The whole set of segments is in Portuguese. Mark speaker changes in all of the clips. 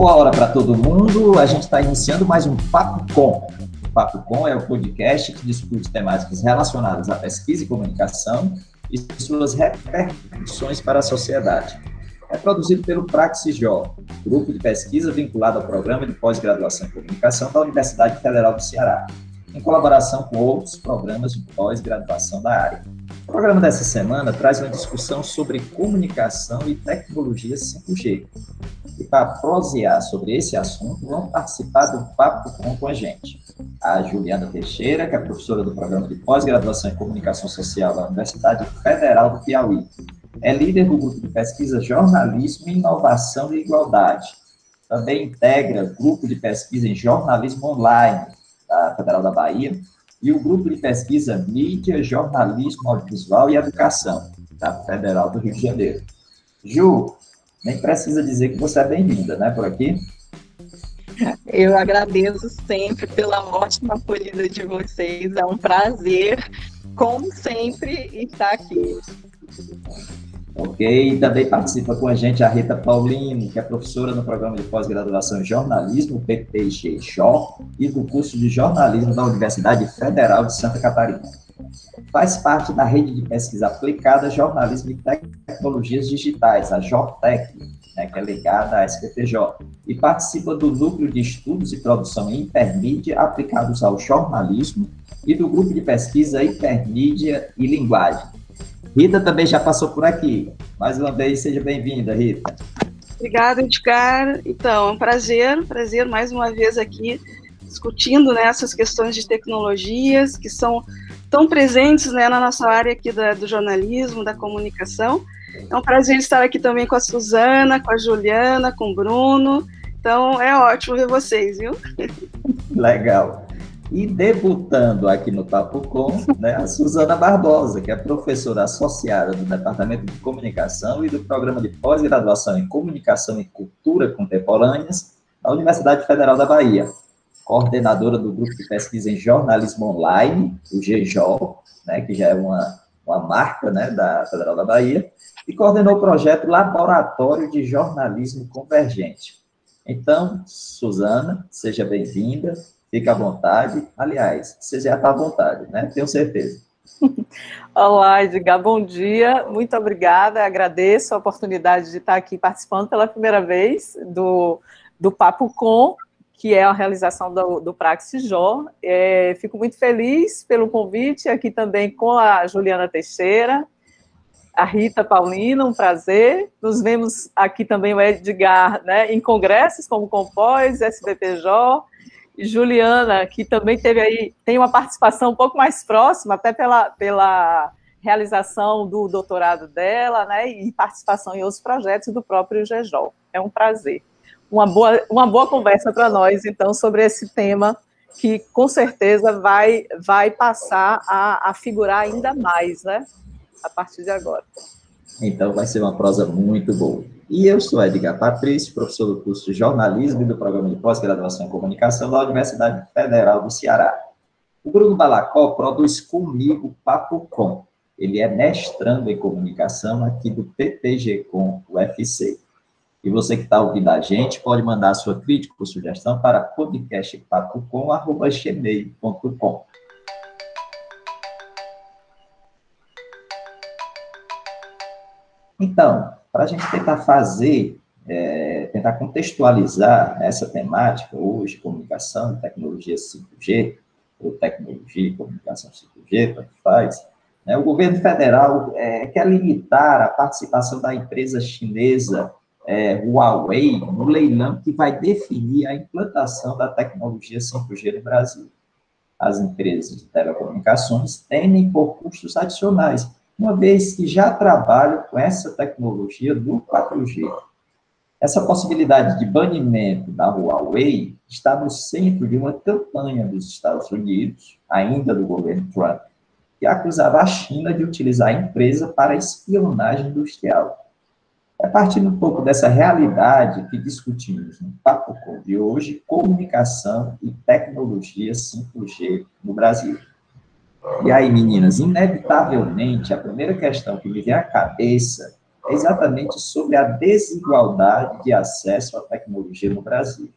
Speaker 1: Boa hora para todo mundo. A gente está iniciando mais um Papo Com. O Papo Com é o podcast que discute temáticas relacionadas à pesquisa e comunicação e suas repercussões para a sociedade. É produzido pelo Praxisjó, grupo de pesquisa vinculado ao programa de pós-graduação em comunicação da Universidade Federal do Ceará, em colaboração com outros programas de pós-graduação da área. O programa dessa semana traz uma discussão sobre comunicação e tecnologia 5G, e para prosear sobre esse assunto, vão participar do Papo Com com a gente. A Juliana Teixeira, que é professora do programa de pós-graduação em comunicação social da Universidade Federal do Piauí. É líder do grupo de pesquisa Jornalismo, Inovação e Igualdade. Também integra o grupo de pesquisa em jornalismo online da Federal da Bahia e o grupo de pesquisa Mídia, Jornalismo Audiovisual e Educação da Federal do Rio de Janeiro. Ju, nem precisa dizer que você é bem-vinda, né, por aqui.
Speaker 2: Eu agradeço sempre pela ótima acolhida de vocês. É um prazer, como sempre, estar aqui.
Speaker 1: Ok, e também participa com a gente a Rita Paulino, que é professora no programa de pós-graduação em jornalismo, PPG-JOR, e do curso de jornalismo da Universidade Federal de Santa Catarina. Faz parte da rede de pesquisa aplicada Jornalismo e Tecnologias Digitais, a JORTEC, né, que é ligada à SPTJ, e participa do Núcleo de Estudos e Produção Intermídia aplicados ao jornalismo e do Grupo de Pesquisa Intermídia e Linguagem. Rita também já passou por aqui. Mais uma vez, seja bem-vinda, Rita.
Speaker 3: Obrigada, Edgar. Então, é um prazer, prazer mais uma vez aqui discutindo né, essas questões de tecnologias que são tão presentes né, na nossa área aqui da, do jornalismo, da comunicação. É um prazer estar aqui também com a Suzana, com a Juliana, com o Bruno. Então é ótimo ver vocês, viu?
Speaker 1: Legal. E debutando aqui no Papo Com, né, a Suzana Barbosa, que é professora associada do Departamento de Comunicação e do Programa de Pós-Graduação em Comunicação e Cultura Contemporâneas da Universidade Federal da Bahia coordenadora do grupo de pesquisa em jornalismo online, o GJOL, né, que já é uma, uma marca né, da Federal da Bahia, e coordenou o projeto Laboratório de Jornalismo Convergente. Então, Suzana, seja bem-vinda, fique à vontade. Aliás, você já está à vontade, né? Tenho certeza.
Speaker 2: Olá, Edgar, bom dia, muito obrigada, agradeço a oportunidade de estar aqui participando pela primeira vez do, do Papo Com, que é a realização do, do Praxis Jó. É, fico muito feliz pelo convite, aqui também com a Juliana Teixeira, a Rita Paulina, um prazer. Nos vemos aqui também o Edgar, né, em congressos como Compós, SBPJ, Juliana, que também teve aí, tem uma participação um pouco mais próxima, até pela, pela realização do doutorado dela, né, e participação em outros projetos do próprio GEJOL. É um prazer uma boa, uma boa conversa para nós, então, sobre esse tema que com certeza vai, vai passar a, a figurar ainda mais, né? A partir de agora.
Speaker 1: Então, vai ser uma prosa muito boa. E eu sou Edgar Patrício, professor do curso de jornalismo e do programa de pós-graduação em comunicação da Universidade Federal do Ceará. O Bruno Balacó produz comigo Papo Com. Ele é mestrando em comunicação aqui do PPG Com UFC. E você que está ouvindo a gente pode mandar sua crítica ou sugestão para podcastpapo.com.gmail.com. Então, para a gente tentar fazer, é, tentar contextualizar essa temática hoje, comunicação e tecnologia 5G, ou tecnologia e comunicação 5G, tanto faz, né, o governo federal é, quer limitar a participação da empresa chinesa é, Huawei no leilão que vai definir a implantação da tecnologia 5G no Brasil. As empresas de telecomunicações temem por custos adicionais, uma vez que já trabalham com essa tecnologia do 4G. Essa possibilidade de banimento da Huawei está no centro de uma campanha dos Estados Unidos, ainda do governo Trump, que acusava a China de utilizar a empresa para espionagem industrial. É partindo um pouco dessa realidade que discutimos no Papo Com de hoje, comunicação e tecnologia 5G no Brasil. E aí, meninas, inevitavelmente, a primeira questão que me vem à cabeça é exatamente sobre a desigualdade de acesso à tecnologia no Brasil.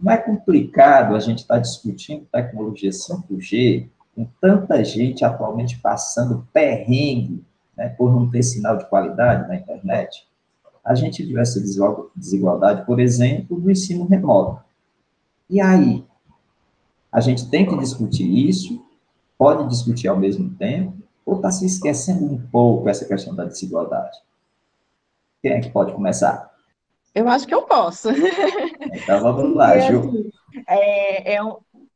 Speaker 1: Não é complicado a gente estar tá discutindo tecnologia 5G com tanta gente atualmente passando perrengue né, por não ter sinal de qualidade na internet? A gente viu essa desigualdade, por exemplo, no ensino remoto. E aí? A gente tem que discutir isso, pode discutir ao mesmo tempo, ou está se esquecendo um pouco essa questão da desigualdade? Quem é que pode começar?
Speaker 4: Eu acho que eu posso.
Speaker 1: Então vamos lá, Ju.
Speaker 4: Assim, é, é,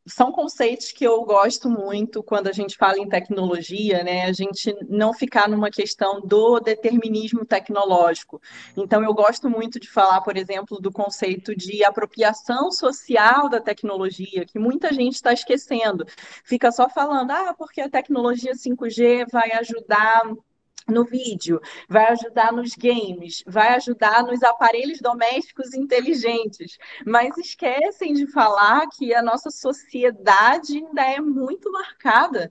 Speaker 4: são conceitos que eu gosto muito quando a gente fala em tecnologia, né? A gente não ficar numa questão do determinismo tecnológico. Então, eu gosto muito de falar, por exemplo, do conceito de apropriação social da tecnologia, que muita gente está esquecendo. Fica só falando, ah, porque a tecnologia 5G vai ajudar no vídeo, vai ajudar nos games, vai ajudar nos aparelhos domésticos inteligentes, mas esquecem de falar que a nossa sociedade ainda é muito marcada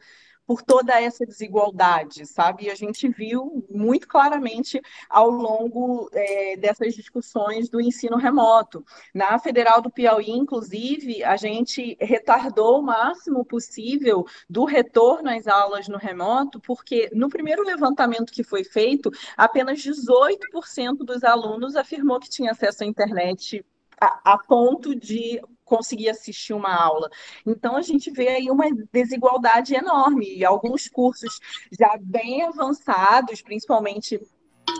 Speaker 4: por toda essa desigualdade, sabe? E a gente viu muito claramente ao longo é, dessas discussões do ensino remoto. Na Federal do Piauí, inclusive, a gente retardou o máximo possível do retorno às aulas no remoto, porque no primeiro levantamento que foi feito, apenas 18% dos alunos afirmou que tinha acesso à internet a, a ponto de conseguir assistir uma aula. Então, a gente vê aí uma desigualdade enorme. E alguns cursos já bem avançados, principalmente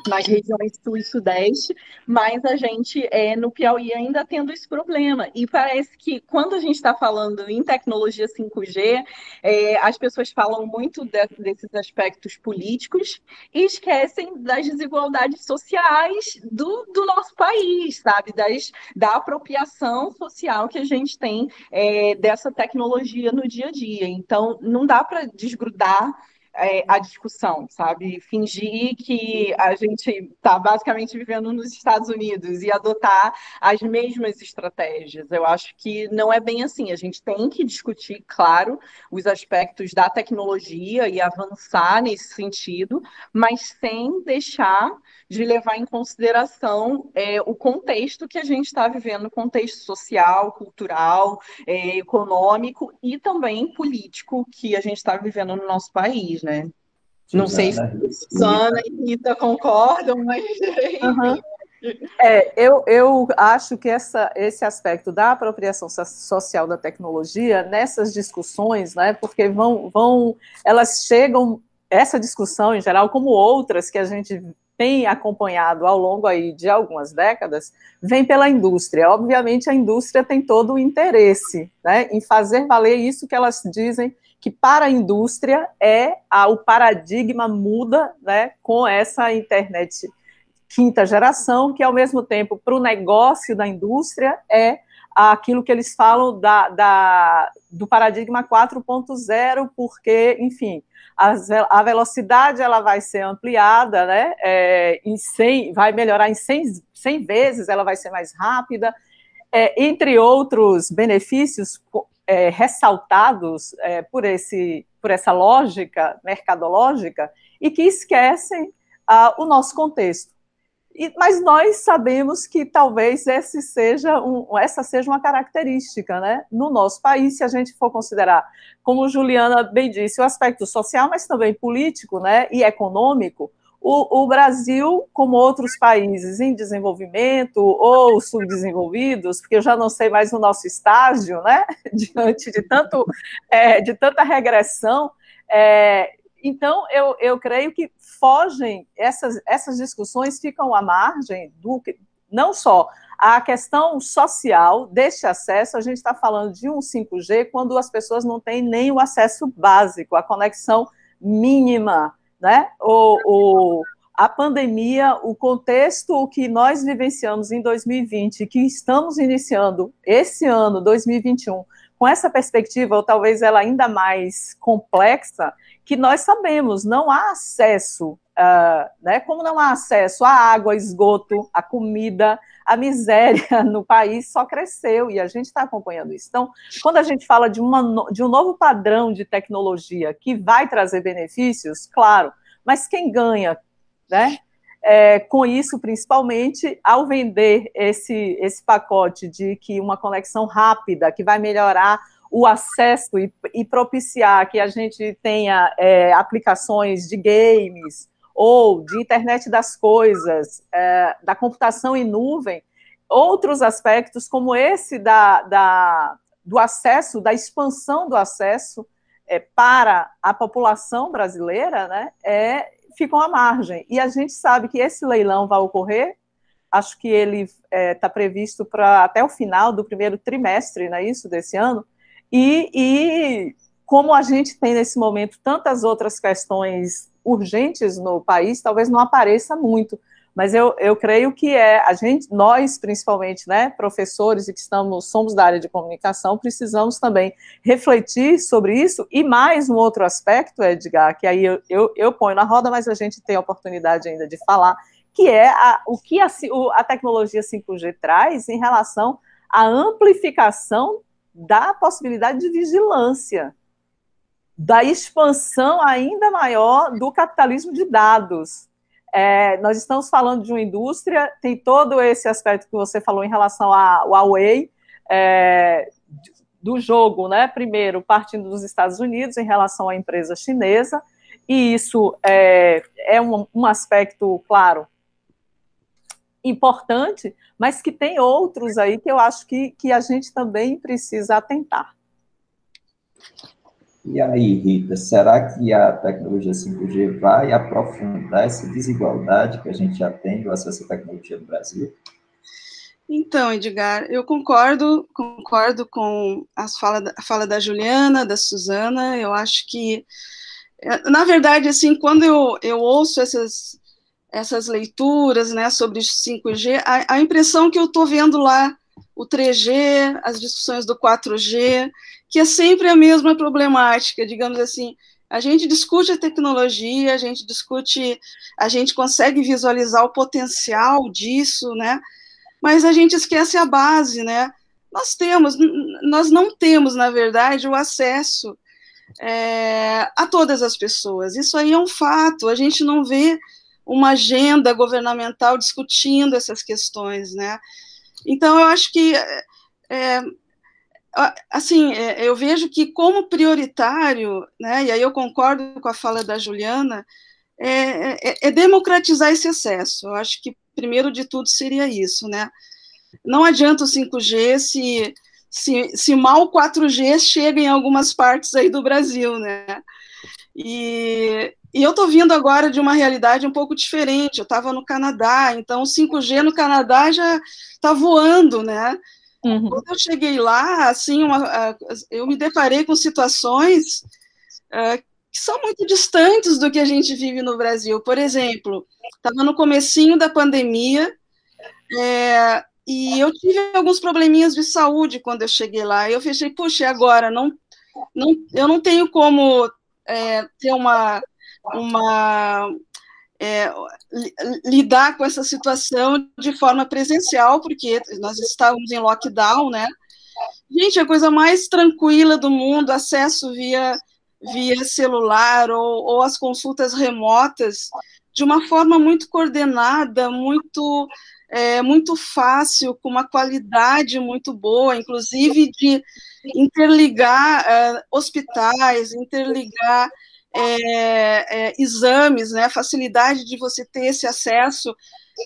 Speaker 4: nas regiões sul e sudeste, mas a gente é, no Piauí ainda tendo esse problema. E parece que quando a gente está falando em tecnologia 5G, é, as pessoas falam muito de, desses aspectos políticos e esquecem das desigualdades sociais do, do nosso país, sabe? Das, da apropriação social que a gente tem é, dessa tecnologia no dia a dia. Então, não dá para desgrudar é, a discussão, sabe? Fingir que a gente está basicamente vivendo nos Estados Unidos e adotar as mesmas estratégias. Eu acho que não é bem assim. A gente tem que discutir, claro, os aspectos da tecnologia e avançar nesse sentido, mas sem deixar de levar em consideração é, o contexto que a gente está vivendo, contexto social, cultural, é, econômico e também político que a gente está vivendo no nosso país, né? Não sei se Susana e Rita concordam, mas. Uhum.
Speaker 2: É, eu, eu acho que essa, esse aspecto da apropriação social da tecnologia, nessas discussões, né, porque vão, vão, elas chegam, essa discussão em geral, como outras que a gente tem acompanhado ao longo aí de algumas décadas, vem pela indústria. Obviamente, a indústria tem todo o interesse né, em fazer valer isso que elas dizem que para a indústria é a, o paradigma muda né, com essa internet quinta geração, que ao mesmo tempo para o negócio da indústria é aquilo que eles falam da, da do paradigma 4.0, porque, enfim, a, velocidade ela vai ser ampliada, né, é, em 100, vai melhorar em 100, 100 vezes, ela vai ser mais rápida, é, entre outros benefícios é, ressaltados é, por, esse, por essa lógica mercadológica e que esquecem ah, o nosso contexto. E, mas nós sabemos que talvez seja um, essa seja uma característica né, no nosso país, se a gente for considerar, como Juliana bem disse, o aspecto social, mas também político né, e econômico. O, o Brasil, como outros países em desenvolvimento ou subdesenvolvidos, porque eu já não sei mais o nosso estágio, né, diante de, tanto, é, de tanta regressão, é, então, eu, eu creio que fogem, essas, essas discussões ficam à margem do não só a questão social deste acesso, a gente está falando de um 5G quando as pessoas não têm nem o acesso básico, a conexão mínima, né? O, o, a pandemia, o contexto que nós vivenciamos em 2020, que estamos iniciando esse ano, 2021, com essa perspectiva, ou talvez ela ainda mais complexa, que nós sabemos, não há acesso, uh, né, como não há acesso à água, esgoto, à comida, a miséria no país só cresceu e a gente está acompanhando isso. Então, quando a gente fala de, uma, de um novo padrão de tecnologia que vai trazer benefícios, claro, mas quem ganha, né? É, com isso, principalmente, ao vender esse, esse pacote de que uma conexão rápida, que vai melhorar o acesso e, e propiciar que a gente tenha é, aplicações de games ou de internet das coisas, é, da computação em nuvem, outros aspectos como esse da, da do acesso, da expansão do acesso é, para a população brasileira, né, é, ficam à margem. E a gente sabe que esse leilão vai ocorrer, acho que ele está é, tá previsto para até o final do primeiro trimestre, não é isso, desse ano, e, e como a gente tem nesse momento tantas outras questões urgentes no país, talvez não apareça muito, mas eu, eu creio que é a gente, nós principalmente, né, professores e que estamos somos da área de comunicação, precisamos também refletir sobre isso e mais um outro aspecto, Edgar, que aí eu, eu, eu ponho na roda, mas a gente tem a oportunidade ainda de falar, que é a, o que a, a tecnologia 5G traz em relação à amplificação da possibilidade de vigilância, da expansão ainda maior do capitalismo de dados. É, nós estamos falando de uma indústria, tem todo esse aspecto que você falou em relação à Huawei, é, do jogo, né? Primeiro, partindo dos Estados Unidos em relação à empresa chinesa, e isso é, é um, um aspecto, claro, importante, mas que tem outros aí que eu acho que, que a gente também precisa atentar.
Speaker 1: E aí, Rita, será que a tecnologia 5G vai aprofundar essa desigualdade que a gente já tem do acesso à tecnologia no Brasil?
Speaker 3: Então, Edgar, eu concordo, concordo com as fala, a fala da Juliana, da Suzana, eu acho que, na verdade, assim, quando eu, eu ouço essas, essas leituras, né, sobre 5G, a, a impressão que eu estou vendo lá, o 3G, as discussões do 4G, que é sempre a mesma problemática, digamos assim. A gente discute a tecnologia, a gente discute, a gente consegue visualizar o potencial disso, né? Mas a gente esquece a base, né? Nós temos, nós não temos, na verdade, o acesso é, a todas as pessoas. Isso aí é um fato. A gente não vê uma agenda governamental discutindo essas questões, né? Então, eu acho que é, assim, é, eu vejo que como prioritário, né, e aí eu concordo com a fala da Juliana, é, é, é, democratizar esse acesso. Eu acho que primeiro de tudo seria isso, né? Não adianta o 5G se, se, se mal o 4G chega em algumas partes aí do Brasil, né? E, e eu estou vindo agora de uma realidade um pouco diferente. Eu estava no Canadá, então o 5G no Canadá já está voando, né? Uhum. Quando eu cheguei lá, assim, uma, eu me deparei com situações uh, que são muito distantes do que a gente vive no Brasil. Por exemplo, estava no comecinho da pandemia é, e eu tive alguns probleminhas de saúde quando eu cheguei lá. Eu fechei, puxa, agora não, não, eu não tenho como é, ter uma uma é, lidar com essa situação de forma presencial, porque nós estávamos em lockdown, né? Gente, a coisa mais tranquila do mundo, acesso via, via celular ou, ou as consultas remotas, de uma forma muito coordenada, muito, é, muito fácil, com uma qualidade muito boa, inclusive de interligar é, hospitais, interligar é, é, exames, né, a facilidade de você ter esse acesso.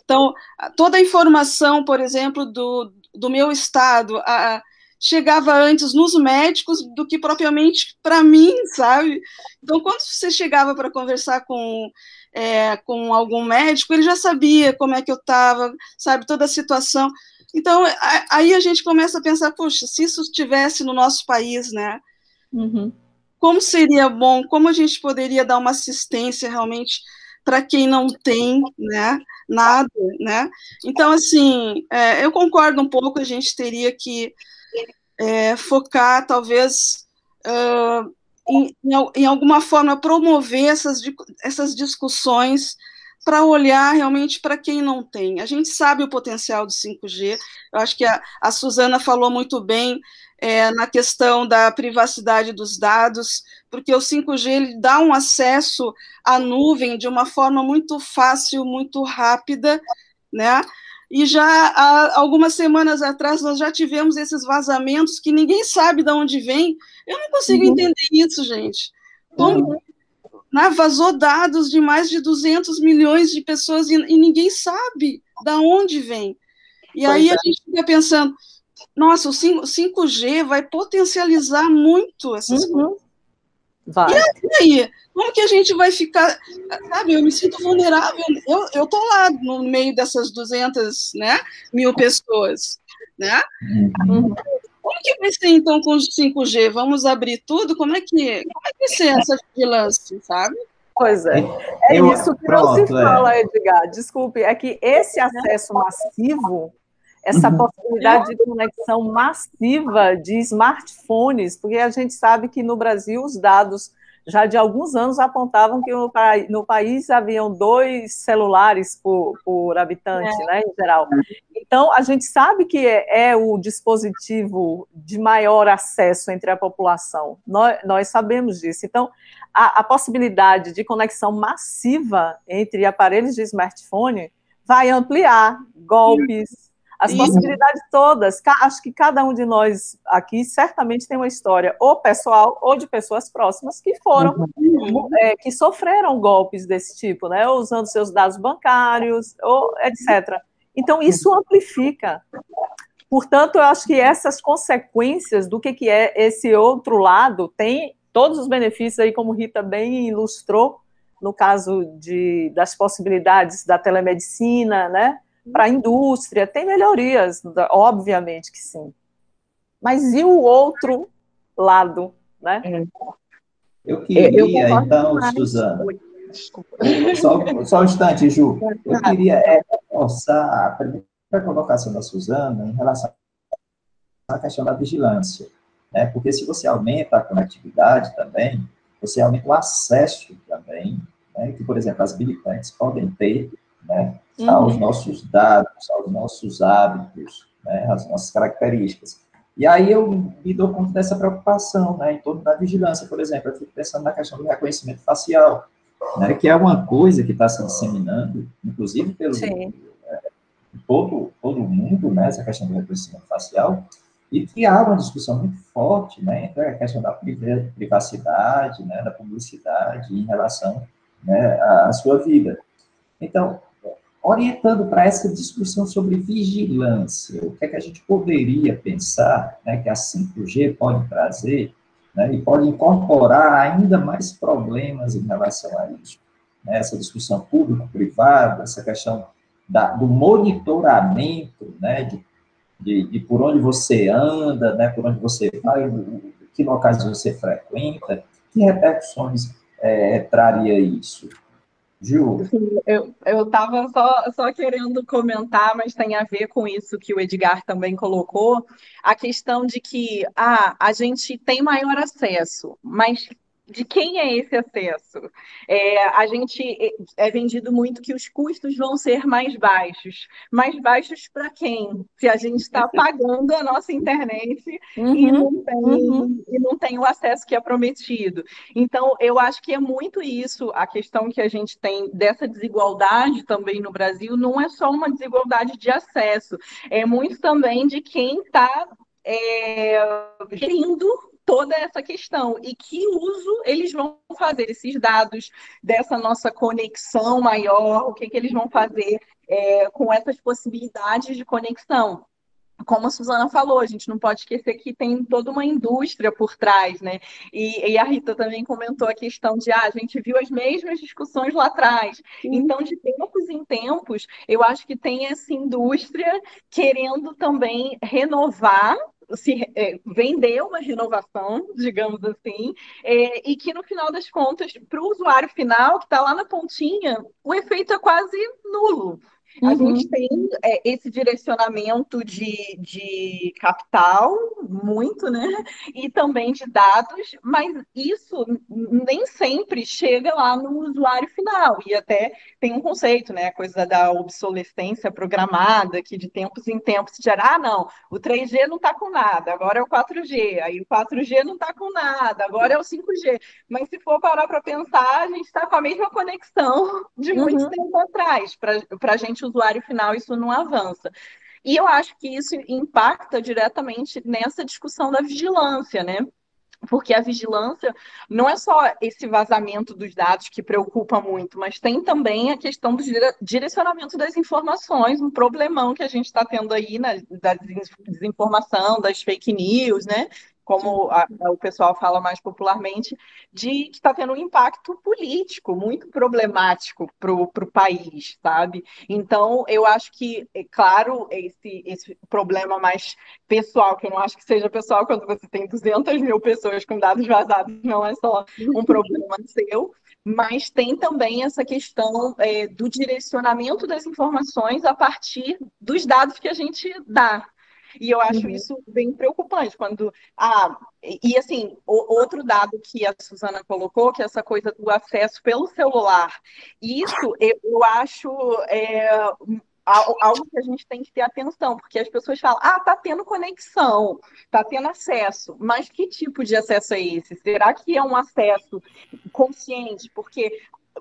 Speaker 3: Então, toda a informação, por exemplo, do, do meu estado, a, chegava antes nos médicos do que propriamente para mim, sabe? Então, quando você chegava para conversar com, é, com algum médico, ele já sabia como é que eu estava, sabe, toda a situação. Então, aí a gente começa a pensar, puxa, se isso estivesse no nosso país, né? Uhum como seria bom, como a gente poderia dar uma assistência realmente para quem não tem, né, nada, né? Então, assim, é, eu concordo um pouco, a gente teria que é, focar, talvez, uh, em, em, em, alguma forma, promover essas, essas discussões para olhar realmente para quem não tem. A gente sabe o potencial do 5G, eu acho que a, a Suzana falou muito bem é, na questão da privacidade dos dados, porque o 5G ele dá um acesso à nuvem de uma forma muito fácil, muito rápida, né? E já há algumas semanas atrás nós já tivemos esses vazamentos que ninguém sabe de onde vem. Eu não consigo uhum. entender isso, gente. Como. Né, vazou dados de mais de 200 milhões de pessoas e, e ninguém sabe de onde vem. E pois aí é. a gente fica pensando, nossa, o 5, g vai potencializar muito essas uhum. coisas. Vai. E aí, como que a gente vai ficar, sabe, eu me sinto vulnerável, eu, eu tô lá no meio dessas 200, né, mil pessoas, né? Uhum. Como que vai ser, então, com o 5G? Vamos abrir tudo? Como é que, como é que vai ser essa vigilância, sabe?
Speaker 2: Pois é. É eu, isso que pronto, não se fala, é. Edgar. Desculpe, é que esse acesso massivo essa uhum. possibilidade de conexão massiva de smartphones, porque a gente sabe que no Brasil os dados já de alguns anos apontavam que no, país haviam dois celulares por, por habitante, é. né, em geral. Então, a gente sabe que é, é, o dispositivo de maior acesso entre a população, nós, nós sabemos disso. Então, a, a possibilidade de conexão massiva entre aparelhos de smartphone vai ampliar golpes, as possibilidades todas. Acho que cada um de nós aqui certamente tem uma história, ou pessoal, ou de pessoas próximas, que foram, uhum. é, que sofreram golpes desse tipo, né? Usando seus dados bancários, ou etc. Então, isso amplifica. Portanto, eu acho que essas consequências do que, que é esse outro lado tem todos os benefícios aí, como Rita bem ilustrou, no caso de, das possibilidades da telemedicina, né? Para a indústria, tem melhorias, obviamente que sim. Mas e o outro lado, né?
Speaker 1: É. Eu queria, eu então, Suzana, só, só um instante, Ju, eu queria é, reforçar a primeira colocação da Suzana em relação à questão da vigilância, né? porque se você aumenta a conectividade também, você aumenta o acesso também, né? que, por exemplo, as militantes podem ter né, uhum. aos nossos dados, aos nossos hábitos, né, às nossas características. E aí eu me dou conta dessa preocupação, né, em torno da vigilância, por exemplo, eu fico pensando na questão do reconhecimento facial, né, que é uma coisa que está se disseminando, inclusive pelo é, todo, todo mundo, né, essa questão do reconhecimento facial, e que há uma discussão muito forte, né, entre a questão da privacidade, né, da publicidade em relação né, à sua vida. Então, orientando para essa discussão sobre vigilância, o que é que a gente poderia pensar né, que a 5G pode trazer né, e pode incorporar ainda mais problemas em relação a isso. Né, essa discussão público-privada, essa questão da, do monitoramento né, de, de, de, por onde você anda, né, por onde você vai, que locais você frequenta, que repercussões é, traria isso?
Speaker 4: Gil. Sim, eu estava só, só querendo comentar, mas tem a ver com isso que o Edgar também colocou, a questão de que ah, a gente tem maior acesso, mas de quem é esse acesso? É, a gente é, é vendido muito que os custos vão ser mais baixos. Mais baixos para quem? Se a gente está pagando a nossa internet uhum, e, não tem, uhum. e não tem o acesso que é prometido. Então, eu acho que é muito isso, a questão que a gente tem dessa desigualdade também no Brasil, não é só uma desigualdade de acesso, é muito também de quem está é, gerindo toda essa questão e que uso eles vão fazer esses dados dessa nossa conexão maior, o que, que eles vão fazer é, com essas possibilidades de conexão como a Suzana falou, a gente não pode esquecer que tem toda uma indústria por trás, né? E, e, a Rita também comentou a questão de, ah, a gente viu as mesmas discussões lá atrás. Sim. Então, de tempos em tempos, eu acho que tem essa indústria querendo também renovar se é, vender uma renovação, digamos assim, é, e que no final das contas, para o usuário final, que está lá na pontinha, o efeito é quase nulo. Uhum. A gente tem é, esse direcionamento de, de capital, muito, né? E também de dados, mas isso nem sempre chega lá no usuário final. E até tem um conceito, né? A coisa da obsolescência programada, que de tempos em tempos gera, ah, não, o 3G não está com nada, agora é o 4G, aí o 4G não está com nada, agora é o 5G. Mas se for parar para pensar, a gente está com a mesma conexão de muito uhum. tempo atrás. Para a gente usuário final, isso não avança. E eu acho que isso impacta diretamente nessa discussão da vigilância, né? Porque a vigilância não é só esse vazamento dos dados que preocupa muito, mas tem também a questão do direcionamento das informações, um problemão que a gente está tendo aí na, da desinformação, das fake news, né? Como a, o pessoal fala mais popularmente, de que está tendo um impacto político muito problemático para o país, sabe? Então, eu acho que, é claro, esse, esse problema mais pessoal, que eu não acho que seja pessoal quando você tem 200 mil pessoas com dados vazados, não é só um problema seu, mas tem também essa questão é, do direcionamento das informações a partir dos dados que a gente dá, e eu acho uhum. isso bem preocupante quando. Ah, e assim, o, outro dado que a Suzana colocou, que é essa coisa do acesso pelo celular. Isso eu, eu acho. É, algo que a gente tem que ter atenção, porque as pessoas falam, ah, tá tendo conexão, tá tendo acesso, mas que tipo de acesso é esse? Será que é um acesso consciente? Porque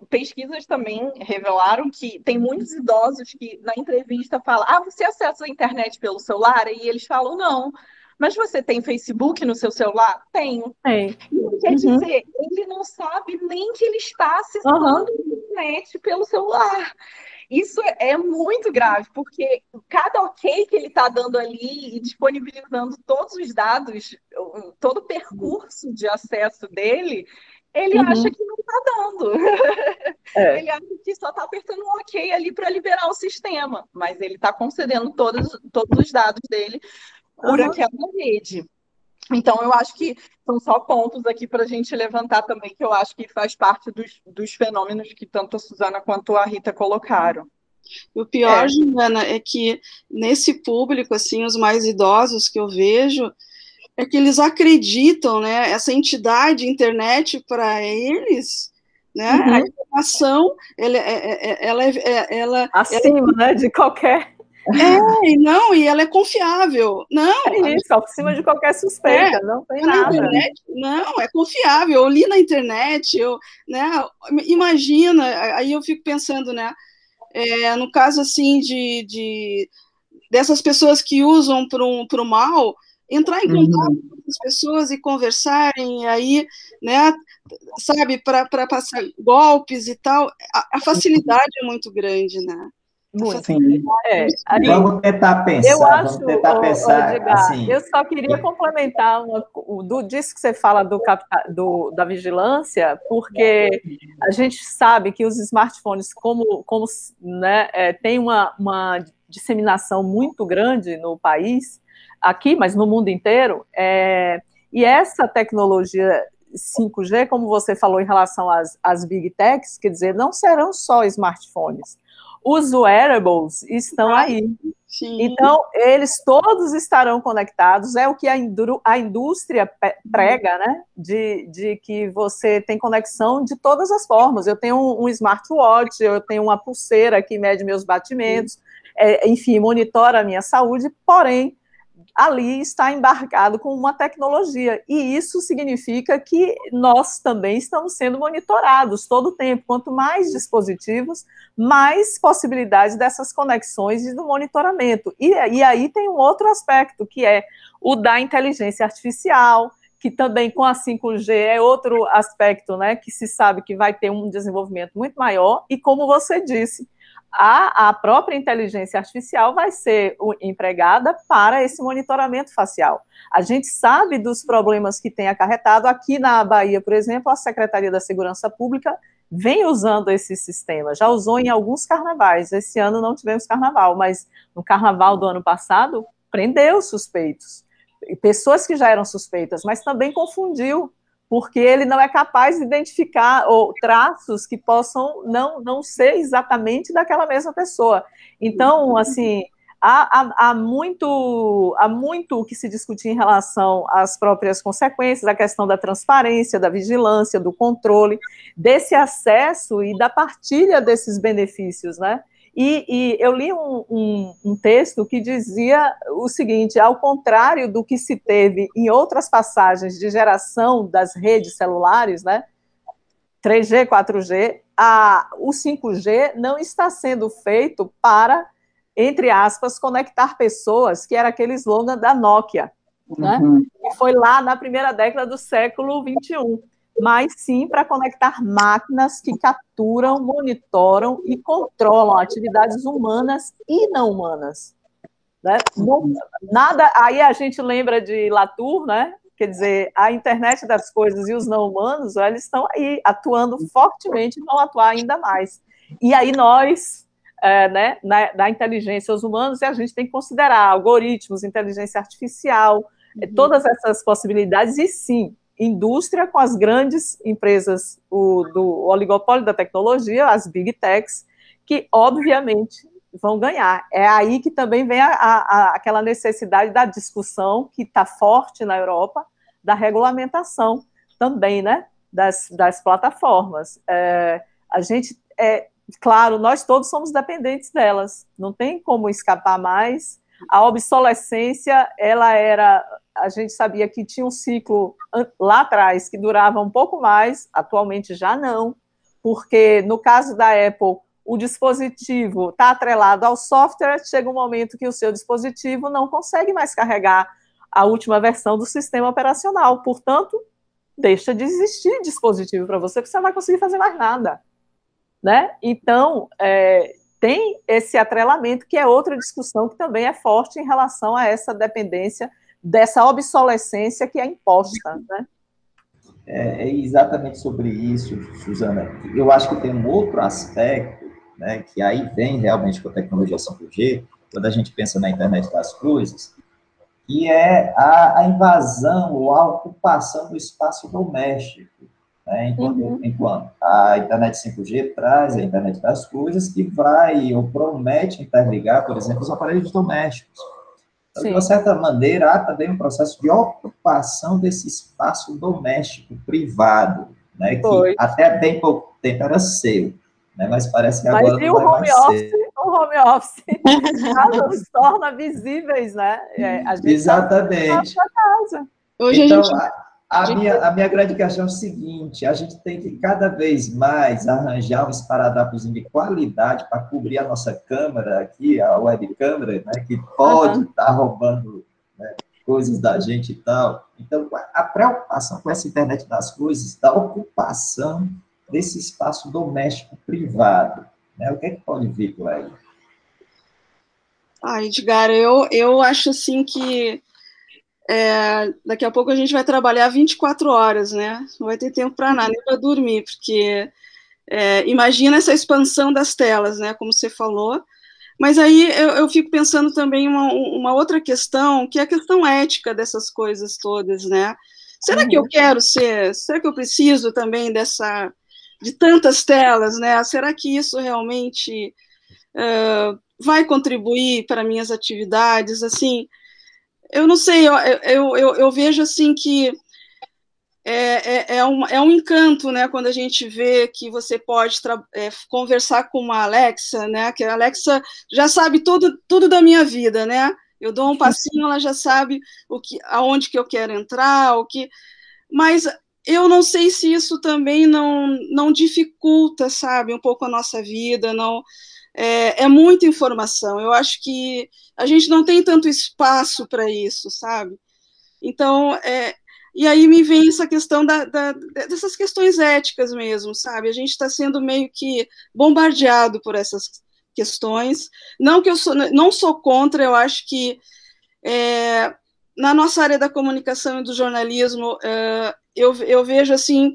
Speaker 4: pesquisas também revelaram que tem muitos idosos que na entrevista falam: Ah, você acessa a internet pelo celular? E eles falam: Não. Mas você tem Facebook no seu celular? Tenho.
Speaker 2: Tem.
Speaker 4: Quer uhum. dizer, ele não sabe nem que ele está acessando uhum. a internet pelo celular. Isso é muito grave, porque cada ok que ele está dando ali e disponibilizando todos os dados, todo o percurso de acesso dele, ele uhum. acha que não está dando. É. Ele acha que só está apertando um ok ali para liberar o sistema, mas ele está concedendo todos, todos os dados dele por uhum. aquela rede. Então, eu acho que são só pontos aqui para a gente levantar também, que eu acho que faz parte dos, dos fenômenos que tanto a Suzana quanto a Rita colocaram.
Speaker 3: O pior, é. Juliana, é que nesse público, assim, os mais idosos que eu vejo, é que eles acreditam, né? Essa entidade internet para eles, né? Uhum. A informação, ela, é, é, é, ela, ela,
Speaker 2: acima, ela, né? De qualquer
Speaker 3: é, não, e ela é confiável. Não.
Speaker 2: É isso, acima de qualquer suspeita, é, não tem nada.
Speaker 3: Internet, não, é confiável. Eu li na internet, eu, né, imagina, aí eu fico pensando, né, é, no caso assim de, de dessas pessoas que usam para o mal, entrar em contato uhum. com as pessoas e conversarem, aí, né, sabe, para passar golpes e tal, a, a, facilidade é muito grande, né?
Speaker 1: Muito. Sim. É, ali, vamos tentar pensar.
Speaker 2: Eu acho, vamos tentar pensar, Edgar, assim, eu só queria complementar uma, do, disso que você fala do, do, da vigilância, porque a gente sabe que os smartphones, como, como né, é, tem uma, uma disseminação muito grande no país, aqui, mas no mundo inteiro. É, e essa tecnologia 5G, como você falou em relação às, às big techs, quer dizer, não serão só smartphones. Os wearables estão aí. Sim. Então, eles todos estarão conectados, é o que a, a indústria prega, né? De, de que você tem conexão de todas as formas. Eu tenho um, um smartwatch, eu tenho uma pulseira que mede meus batimentos, é, enfim, monitora a minha saúde, porém, ali está embarcado com uma tecnologia. E isso significa que nós também estamos sendo monitorados todo o tempo. Quanto mais dispositivos, mais possibilidades dessas conexões e do monitoramento. E, e aí tem um outro aspecto, que é o da inteligência artificial, que também com a 5G é outro aspecto, né, que se sabe que vai ter um desenvolvimento muito maior, e como você disse, a, a própria inteligência artificial vai ser empregada para esse monitoramento facial. A gente sabe dos problemas que tem acarretado. Aqui na Bahia, por exemplo, a Secretaria da Segurança Pública vem usando esse sistema, já usou em alguns carnavais. Esse ano não tivemos carnaval, mas no carnaval do ano passado, prendeu suspeitos. Pessoas que já eram suspeitas, mas também confundiu porque ele não é capaz de identificar ou traços que possam não, não ser exatamente daquela mesma pessoa. Então, assim, há, há, há, muito, há muito o que se discutir em relação às próprias consequências, a questão da transparência, da vigilância, do controle, desse acesso e da partilha desses benefícios, né? E, e eu li um, um, um, texto que dizia o seguinte: ao contrário do que se teve em outras passagens de geração das redes celulares, né? 3G, 4G, a, o 5G não está sendo feito para, entre aspas, conectar pessoas, que era aquele slogan da Nokia, né? Uhum. Que foi lá na primeira década do século 21 mas sim para conectar máquinas que capturam, monitoram e controlam atividades humanas e não humanas. Né? nada, aí a gente lembra de Latour, né? Quer dizer, a internet das coisas e os não humanos, eles estão aí atuando fortemente e vão atuar ainda mais. E aí nós, é, né, na, da inteligência os humanos, a gente tem que considerar algoritmos, inteligência artificial, uhum. todas essas possibilidades, e sim, indústria com as grandes empresas o, do oligopólio da tecnologia, as big techs, que obviamente vão ganhar. É aí que também vem a, a, aquela necessidade da discussão que está forte na Europa, da regulamentação também, né, das, das plataformas. É, a gente, é, claro, nós todos somos dependentes delas, não tem como escapar mais. A obsolescência, ela era a gente sabia que tinha um ciclo lá atrás que durava um pouco mais, atualmente já não, porque no caso da Apple, o dispositivo está atrelado ao software, chega um momento que o seu dispositivo não consegue mais carregar a última versão do sistema operacional, portanto, deixa de existir dispositivo para você, porque você não vai conseguir fazer mais nada. Né? Então, é, tem esse atrelamento, que é outra discussão que também é forte em relação a essa dependência dessa obsolescência que é imposta, né?
Speaker 1: É, é, exatamente sobre isso, Suzana. Eu acho que tem um outro aspecto, né, que aí vem realmente com a tecnologia 5G, quando a gente pensa na internet das coisas, que é a, a invasão ou a ocupação do espaço doméstico. Né, enquanto, uhum. enquanto a internet 5G traz a internet das coisas que vai ou promete interligar, por exemplo, os aparelhos domésticos. Então, de uma certa maneira, há também um processo de ocupação desse espaço doméstico, privado, né, que Foi. até bem pouco tempo era seu, né, mas parece que agora mas
Speaker 2: não o home office, ser. o home office nos torna visíveis, né?
Speaker 1: É, Exatamente. Hoje então, a gente... A minha, a minha grande questão é o seguinte: a gente tem que cada vez mais arranjar um esparadrapozinho de qualidade para cobrir a nossa câmera aqui, a web câmera, né, que pode estar uhum. tá roubando né, coisas da gente e tal. Então, a preocupação com essa internet das coisas, da ocupação desse espaço doméstico privado, né? O que é que pode vir por aí?
Speaker 3: Ah, Edgar, eu, eu acho assim que é, daqui a pouco a gente vai trabalhar 24 horas, né? Não vai ter tempo para nada, nem para dormir, porque é, imagina essa expansão das telas, né? Como você falou. Mas aí eu, eu fico pensando também uma, uma outra questão, que é a questão ética dessas coisas todas, né? Será uhum. que eu uhum. quero ser? Será que eu preciso também dessa de tantas telas, né? Será que isso realmente uh, vai contribuir para minhas atividades? Assim, eu não sei, eu, eu, eu, eu vejo assim que é, é, é, um, é um encanto, né, quando a gente vê que você pode é, conversar com uma Alexa, né, que a Alexa já sabe tudo, tudo da minha vida, né, eu dou um passinho, ela já sabe o que, aonde que eu quero entrar, o que, mas eu não sei se isso também não, não dificulta, sabe, um pouco a nossa vida, não, é, é muita informação. Eu acho que a gente não tem tanto espaço para isso, sabe? Então, é, e aí me vem essa questão da, da, dessas questões éticas mesmo, sabe? A gente está sendo meio que bombardeado por essas questões. Não que eu sou, não sou contra, eu acho que é, na nossa área da comunicação e do jornalismo, é, eu, eu vejo assim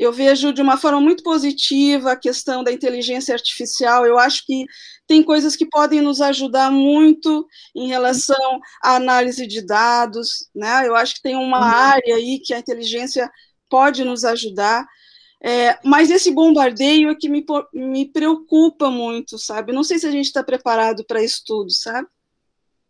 Speaker 3: eu vejo de uma forma muito positiva a questão da inteligência artificial. Eu acho que tem coisas que podem nos ajudar muito em relação à análise de dados, né? Eu acho que tem uma uhum. área aí que a inteligência pode nos ajudar. É, mas esse bombardeio é que me, me preocupa muito, sabe? Não sei se a gente está preparado para isso tudo, sabe?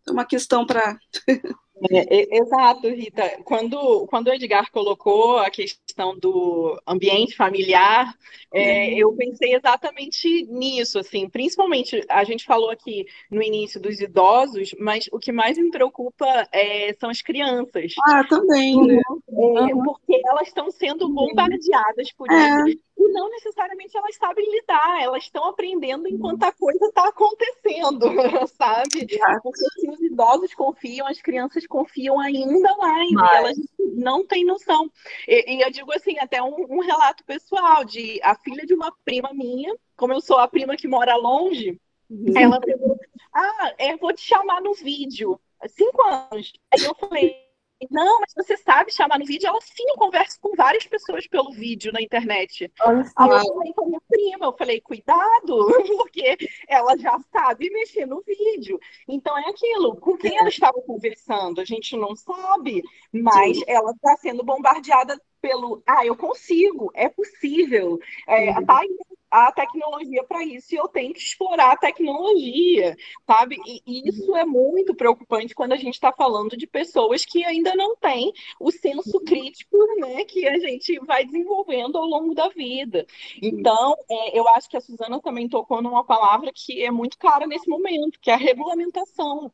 Speaker 3: É uma questão para.
Speaker 4: É, exato, Rita. Quando, quando o Edgar colocou a questão do ambiente familiar, é, uhum. eu pensei exatamente nisso, assim, principalmente a gente falou aqui no início dos idosos, mas o que mais me preocupa é, são as crianças.
Speaker 3: Ah, também, né?
Speaker 4: É, porque elas estão sendo bombardeadas por é. isso e não necessariamente elas sabem lidar, elas estão aprendendo enquanto a coisa está acontecendo, sabe? Porque se os idosos confiam, as crianças confiam ainda mais, Mas... elas não têm noção. E, e eu digo assim, até um, um, relato pessoal de a filha de uma prima minha, como eu sou a prima que mora longe, uhum. ela pegou, ah, eu vou te chamar no vídeo, cinco anos. Aí eu falei, não, mas você sabe chamar no vídeo? Ela sim, eu converso com várias pessoas pelo vídeo na internet. Aí eu falei com a minha prima, eu falei, cuidado, porque ela já sabe mexer no vídeo. Então é aquilo, com quem ela estava conversando? A gente não sabe, mas sim. ela está sendo bombardeada pelo ah, eu consigo, é possível, é, tá aí a tecnologia para isso e eu tenho que explorar a tecnologia, sabe? E, isso é muito preocupante quando a gente está falando de pessoas que ainda não têm o senso crítico, né, que a gente vai desenvolvendo ao longo da vida. Então, é, eu acho que a Suzana também tocou numa palavra que é muito cara nesse momento, que é a regulamentação.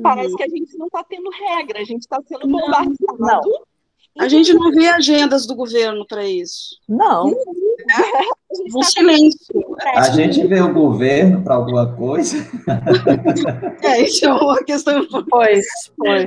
Speaker 4: Parece uhum. que a gente não está tendo regra, a gente está sendo bombardeado.
Speaker 3: Não, não. A gente não vê agendas do governo para isso.
Speaker 2: Não.
Speaker 3: Um silêncio.
Speaker 1: A gente vê o governo para alguma coisa.
Speaker 3: É, isso é uma questão.
Speaker 2: Pois, pois.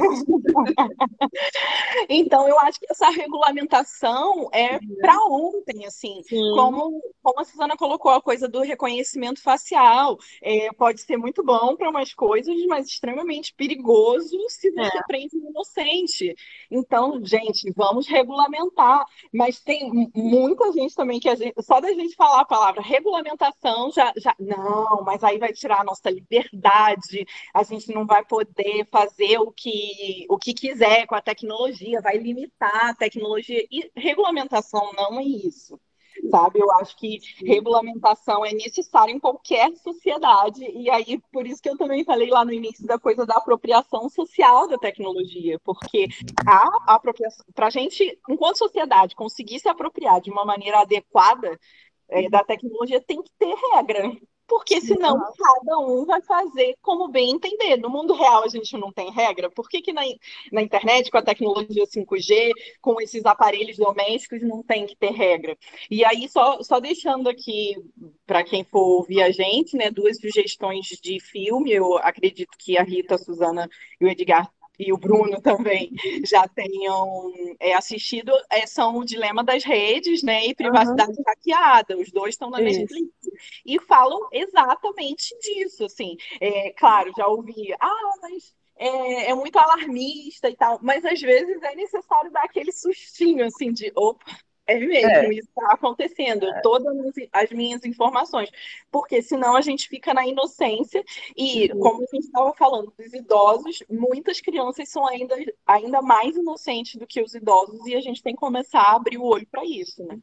Speaker 4: Então, eu acho que essa regulamentação é para ontem, assim. Como, como a Suzana colocou, a coisa do reconhecimento facial é, pode ser muito bom para umas coisas, mas extremamente perigoso se você é. prende um inocente. Então, gente, vamos regulamentar. Mas tem muita gente também que a gente, só da gente falar a palavra regulamentação já, já não, mas aí vai tirar a nossa liberdade, a gente não vai poder fazer o que, o que quiser com a tecnologia, vai limitar a tecnologia. E regulamentação não é isso sabe? Eu acho que regulamentação é necessária em qualquer sociedade, e aí por isso que eu também falei lá no início da coisa da apropriação social da tecnologia, porque a apropriação, para a gente, enquanto sociedade, conseguir se apropriar de uma maneira adequada é, da tecnologia tem que ter regra. Porque senão cada um vai fazer como bem entender. No mundo real a gente não tem regra. Por que, que na, na internet, com a tecnologia 5G, com esses aparelhos domésticos, não tem que ter regra? E aí, só, só deixando aqui, para quem for ouvir a gente, né, duas sugestões de filme. Eu acredito que a Rita, a Suzana e o Edgar e o Bruno também já tenham é, assistido, é, são o Dilema das Redes né, e Privacidade uhum. Hackeada. Os dois estão na Netflix. E falam exatamente disso. Assim. É, claro, já ouvi, ah, mas é, é, muito alarmista e tal, mas às vezes é necessário dar aquele sustinho assim de opa, é mesmo, é. isso está acontecendo, é. todas as minhas informações, porque senão a gente fica na inocência e, uhum. como a gente estava falando dos idosos, muitas crianças são ainda, ainda mais inocentes do que os idosos e a gente tem que começar a abrir o olho para isso, né?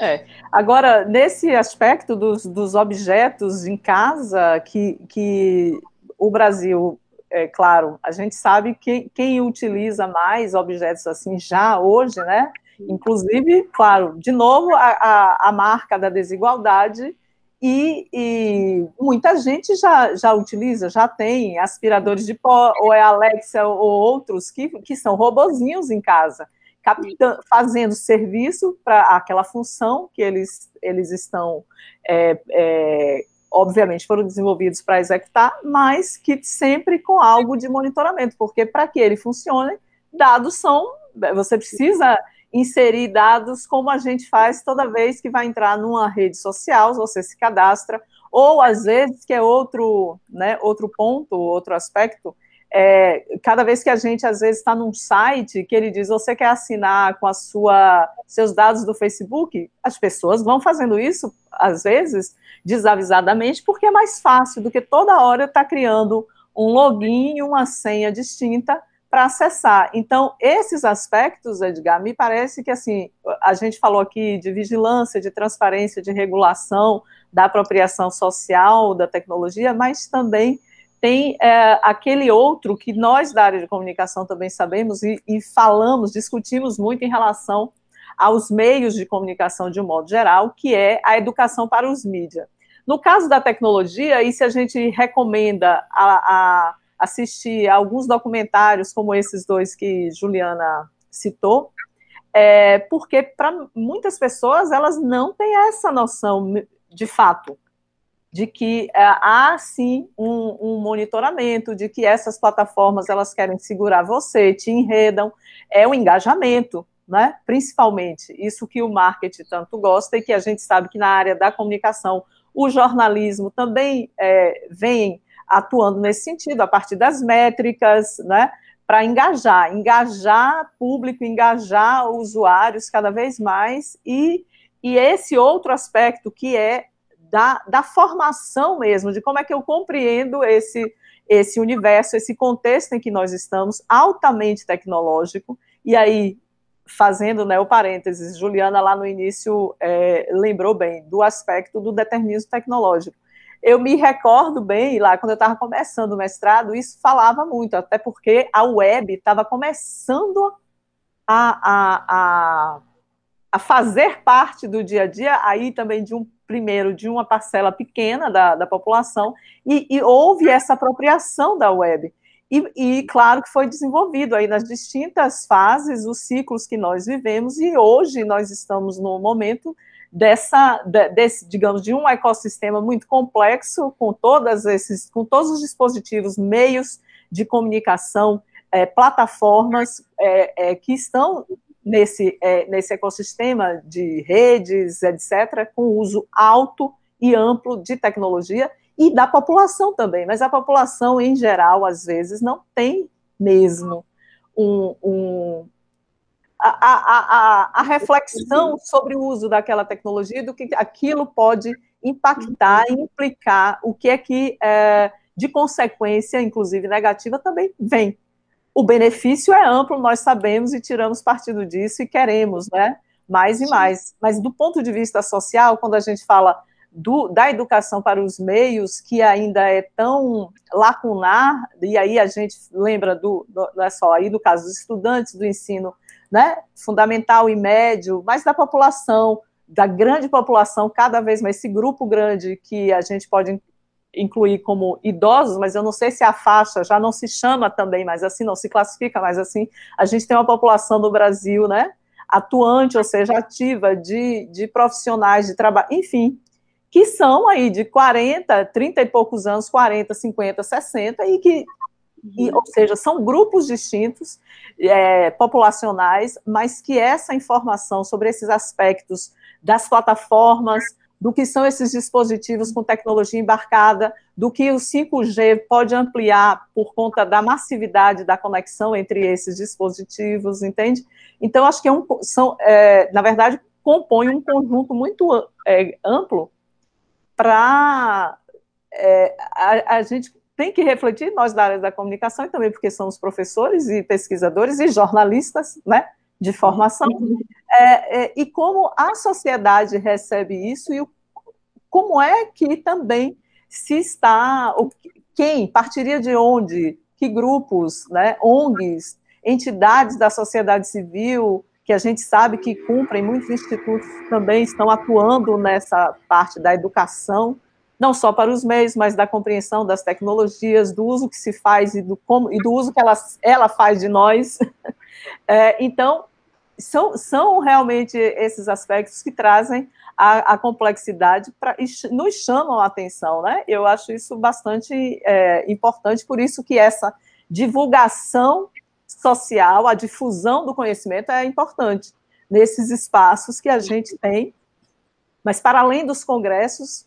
Speaker 2: É. Agora, nesse aspecto dos, dos objetos em casa, que, que o Brasil, é claro, a gente sabe que quem utiliza mais objetos assim já hoje, né? Inclusive, claro, de novo, a, a, a marca da desigualdade e, e, muita gente já, já utiliza, já tem aspiradores de pó, ou é Alexa, ou outros, que, que são robozinhos em casa, captando, fazendo serviço para aquela função que eles, eles estão, é, é, obviamente, foram desenvolvidos para executar, mas que sempre com algo de monitoramento, porque para que ele funcione, dados são, você precisa inserir dados como a gente faz toda vez que vai entrar numa rede social, você se cadastra, ou às vezes, que é outro, né, outro ponto, outro aspecto, é, cada vez que a gente, às vezes, está num site que ele diz, você quer assinar com a sua, seus dados do Facebook, as pessoas vão fazendo isso, às vezes, desavisadamente, porque é mais fácil do que toda hora estar tá criando um login e uma senha distinta para acessar. Então, esses aspectos, Edgar, me parece que, assim, a gente falou aqui de vigilância, de transparência, de regulação da apropriação social da tecnologia, mas também tem é, aquele outro que nós da área de comunicação também sabemos e, e falamos, discutimos muito em relação aos meios de comunicação de um modo geral, que é a educação para os mídias. No caso da tecnologia, e se a gente recomenda a, a assistir alguns documentários como esses dois que Juliana citou, é, porque para muitas pessoas elas não têm essa noção de fato de que é, há sim um, um, monitoramento, de que essas plataformas elas querem segurar você, te enredam, é o engajamento, né? Principalmente isso que o marketing tanto gosta e que a gente sabe que na área da comunicação o jornalismo também é, vem atuando nesse sentido, a partir das métricas, né, para engajar, engajar público, engajar usuários cada vez mais, e, e esse outro aspecto que é da, da formação mesmo, de como é que eu compreendo esse, esse universo, esse contexto em que nós estamos, altamente tecnológico, e aí, fazendo né, o parênteses, Juliana lá no início é, lembrou bem do aspecto do determinismo tecnológico eu me recordo bem, lá quando eu estava começando o mestrado, isso falava muito, até porque a web estava começando a, a, a, a, fazer parte do dia a dia, aí também de um primeiro, de uma parcela pequena da, da população, e, e houve essa apropriação da web. E, e, claro que foi desenvolvido aí nas distintas fases, os ciclos que nós vivemos, e hoje nós estamos no momento dessa, desse, digamos, de um ecossistema muito complexo, com, todas esses, com todos os dispositivos, meios de comunicação, é, plataformas é, é, que estão nesse, é, nesse ecossistema de redes, etc., com uso alto e amplo de tecnologia e da população também, mas a população em geral, às vezes, não tem mesmo um, um, a, a, a, reflexão sobre o uso daquela tecnologia, do que aquilo pode impactar, implicar, o que é que, é, de consequência, inclusive negativa, também vem. O benefício é amplo, nós sabemos e tiramos partido disso e queremos, né? Mais e mais. Mas do ponto de vista social, quando a gente fala do, da educação para os meios, que ainda é tão lacunar, e aí a gente lembra do, do não é só aí do caso dos estudantes do ensino né, fundamental e médio, mas da população, da grande população, cada vez mais esse grupo grande que a gente pode incluir como idosos, mas eu não sei se a faixa já não se chama também mais assim, não se classifica mais assim. A gente tem uma população no Brasil, né, atuante, ou seja, ativa, de, de profissionais de trabalho, enfim, que são aí de 40, 30 e poucos anos, 40, 50, 60, e que e, ou seja, são grupos distintos, é, populacionais, mas que essa informação sobre esses aspectos das plataformas, do que são esses dispositivos com tecnologia embarcada, do que o 5G pode ampliar por conta da massividade da conexão entre esses dispositivos, entende? Então, acho que é um, são, é, na verdade, compõe um conjunto muito é, amplo para é, a, a gente tem que refletir, nós da área da comunicação, e também porque somos professores e pesquisadores e jornalistas, né, de formação, é, é, e como a sociedade recebe isso e o, como é que também se está, o, quem, partiria de onde, que grupos, né, ONGs, entidades da sociedade civil, que a gente sabe que cumprem, muitos institutos também estão atuando nessa parte da educação, não só para os meios, mas da compreensão das tecnologias, do uso que se faz e do, como, e do uso que ela, ela faz de nós. É, então, são, são realmente esses aspectos que trazem a, a complexidade pra, e nos chamam a atenção, né? Eu acho isso bastante é, importante, por isso que essa divulgação social, a difusão do conhecimento é importante nesses espaços que a gente tem, mas para além dos congressos,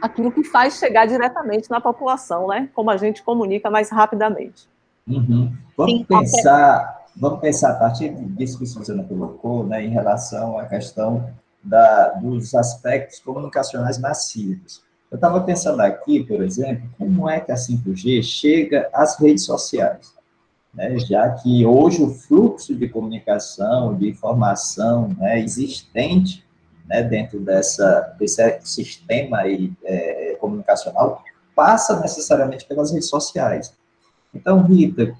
Speaker 2: aquilo que faz chegar diretamente na população, né? Como a gente comunica mais rapidamente.
Speaker 1: Uhum. Vamos Sim, pensar, vamos pensar a partir disso que Suzana colocou, né, em relação à questão da, dos aspectos comunicacionais massivos. Eu estava pensando aqui, por exemplo, como é que a 5G chega às redes sociais. Né, já que hoje o fluxo de comunicação, de informação né, existente né, dentro dessa, desse sistema aí, é, comunicacional passa necessariamente pelas redes sociais. Então, Rita,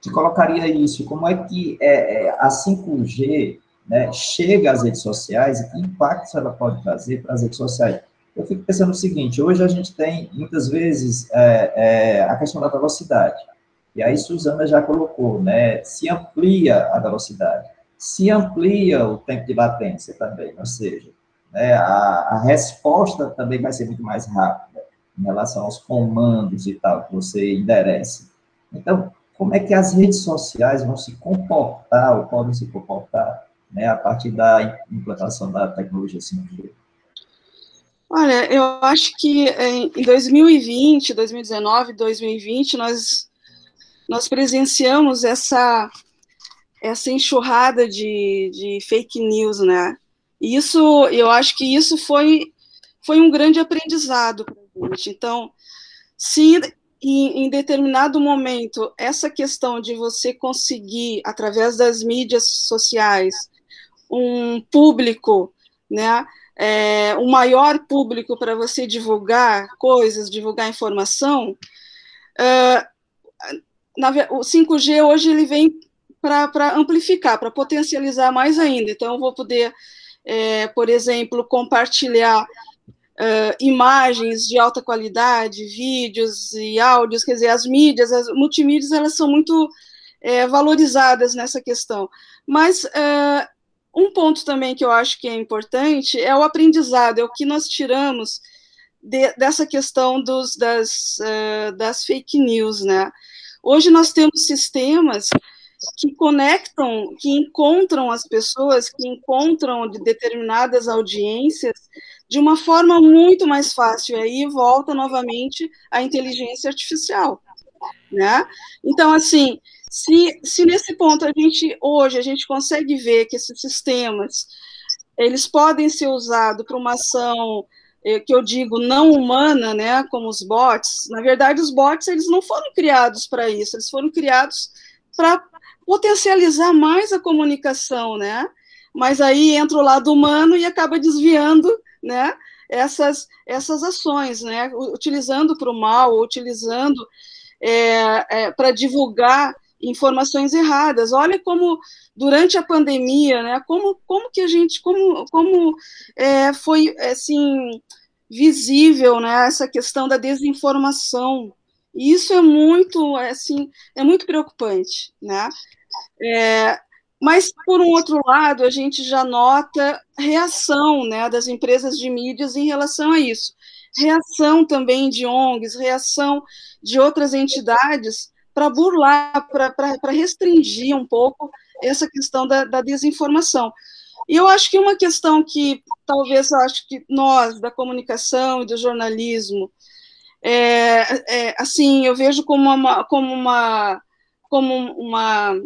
Speaker 1: te colocaria isso, como é que é, é, a 5G né, chega às redes sociais e que impactos ela pode trazer para as redes sociais? Eu fico pensando o seguinte, hoje a gente tem, muitas vezes, é, é, a questão da velocidade. E aí Suzana já colocou, né? Se amplia a velocidade, se amplia o tempo de latência também, ou seja, né, a, a resposta também vai ser muito mais rápida em relação aos comandos e tal que você endereça. Então, como é que as redes sociais vão se comportar ou podem se comportar né, a partir da implantação da tecnologia 5G?
Speaker 3: Olha, eu acho que em 2020, 2019, 2020, nós nós presenciamos essa, essa enxurrada de, de fake news, né? E isso, eu acho que isso foi, foi um grande aprendizado para a gente. Então, se em, em, determinado momento essa questão de você conseguir, através das mídias sociais, um público, né? É, um maior público para você divulgar coisas, divulgar informação, uh, na, o 5G hoje ele vem para amplificar, para potencializar mais ainda. Então, eu vou poder, é, por exemplo, compartilhar uh, imagens de alta qualidade, vídeos e áudios, quer dizer, as mídias, as multimídias, elas são muito é, valorizadas nessa questão. Mas uh, um ponto também que eu acho que é importante é o aprendizado, é o que nós tiramos de, dessa questão dos, das, uh, das fake news, né? Hoje nós temos sistemas que conectam, que encontram as pessoas, que encontram de determinadas audiências de uma forma muito mais fácil. E aí volta novamente a inteligência artificial, né? Então, assim, se, se nesse ponto a gente hoje a gente consegue ver que esses sistemas eles podem ser usados para uma ação que eu digo não humana, né, como os bots, na verdade os bots eles não foram criados para isso, eles foram criados para potencializar mais a comunicação, né? Mas aí entra o lado humano e acaba desviando, né? Essas essas ações, né? Utilizando para o mal, utilizando é, é, para divulgar informações erradas. Olha como durante a pandemia, né, como, como que a gente, como, como é, foi assim visível, né, essa questão da desinformação. E isso é muito, assim, é muito preocupante, né? É, mas por um outro lado, a gente já nota reação, né, das empresas de mídias em relação a isso. Reação também de ONGs, reação de outras entidades para burlar, para restringir um pouco essa questão da, da, desinformação. E eu acho que uma questão que talvez acho que nós da comunicação e do jornalismo, é, é, assim, eu vejo como uma, como uma, como uma,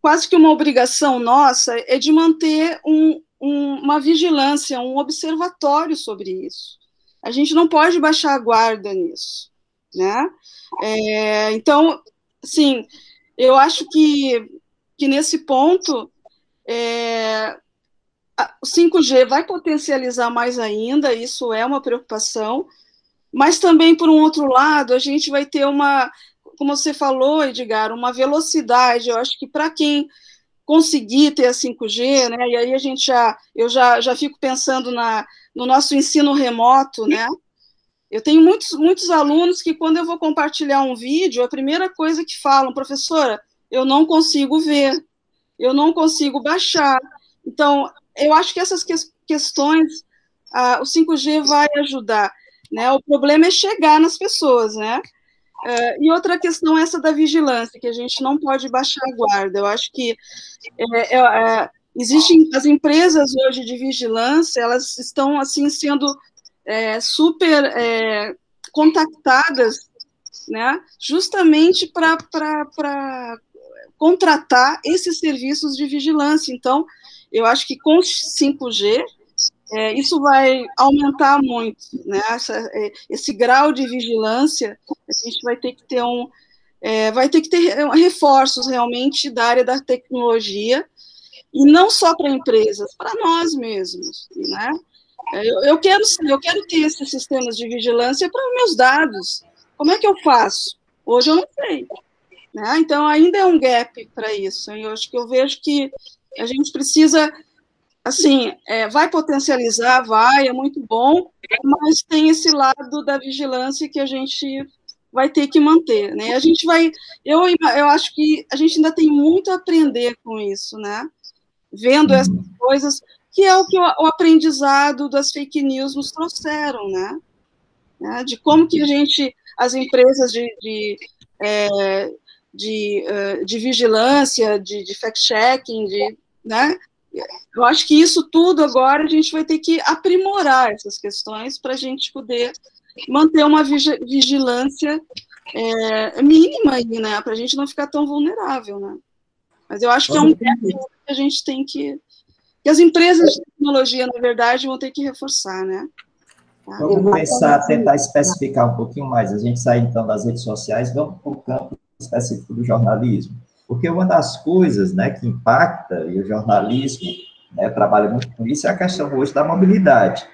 Speaker 3: quase que uma obrigação nossa é de manter um, um, uma vigilância, um observatório sobre isso. A gente não pode baixar a guarda nisso, né? É, então, sim, eu acho que, que nesse ponto é, o 5G vai potencializar mais ainda, isso é uma preocupação, mas também, por um outro lado, a gente vai ter uma, como você falou, Edgar, uma velocidade, eu acho que para quem conseguir ter a 5G, né, e aí a gente já, eu já, já fico pensando na, no nosso ensino remoto, né, eu tenho muitos, muitos alunos que, quando eu vou compartilhar um vídeo, a primeira coisa que falam, professora, eu não consigo ver, eu não consigo baixar. Então, eu acho que essas que questões, o 5G vai ajudar. Né? O problema é chegar nas pessoas, né? Uh, e outra questão é essa da vigilância, que a gente não pode baixar a guarda. Eu acho que é, é, é, existem as empresas hoje de vigilância, elas estão assim sendo é, super é, contactadas, né, justamente para contratar esses serviços de vigilância. Então, eu acho que com 5G, é, isso vai aumentar muito, né? Essa, é, esse grau de vigilância, a gente vai ter que ter um, é, vai ter que ter reforços realmente da área da tecnologia, e não só para empresas, para nós mesmos, né? Eu, eu, quero eu quero ter esses sistemas de vigilância para meus dados. Como é que eu faço? Hoje eu não sei. Né? Então ainda é um gap para isso. Eu acho que eu vejo que a gente precisa assim, é, vai potencializar, vai, é muito bom, mas tem esse lado da vigilância que a gente vai ter que manter, né? A gente vai, eu, eu acho que a gente ainda tem muito a aprender com isso, né? Vendo essas uhum. coisas, que é o que o, aprendizado das fake news nos trouxeram, né? né? De como que a gente, as empresas de, de, é, de, de vigilância, de, de fact-checking, de, né? Eu acho que isso tudo agora a gente vai ter que aprimorar essas questões para a gente poder manter uma vigilância é, mínima aí, né? Para a gente não ficar tão vulnerável, né? Mas eu acho que é um que a gente tem que. Que as empresas de tecnologia, na verdade, vão ter que reforçar, né?
Speaker 1: Tá? Vamos pensar, tentar especificar um pouquinho mais. A gente sai então das redes sociais, vamos para o campo específico do jornalismo. Porque uma das coisas né, que impacta, e o jornalismo né, trabalha muito com isso, é a questão hoje da mobilidade.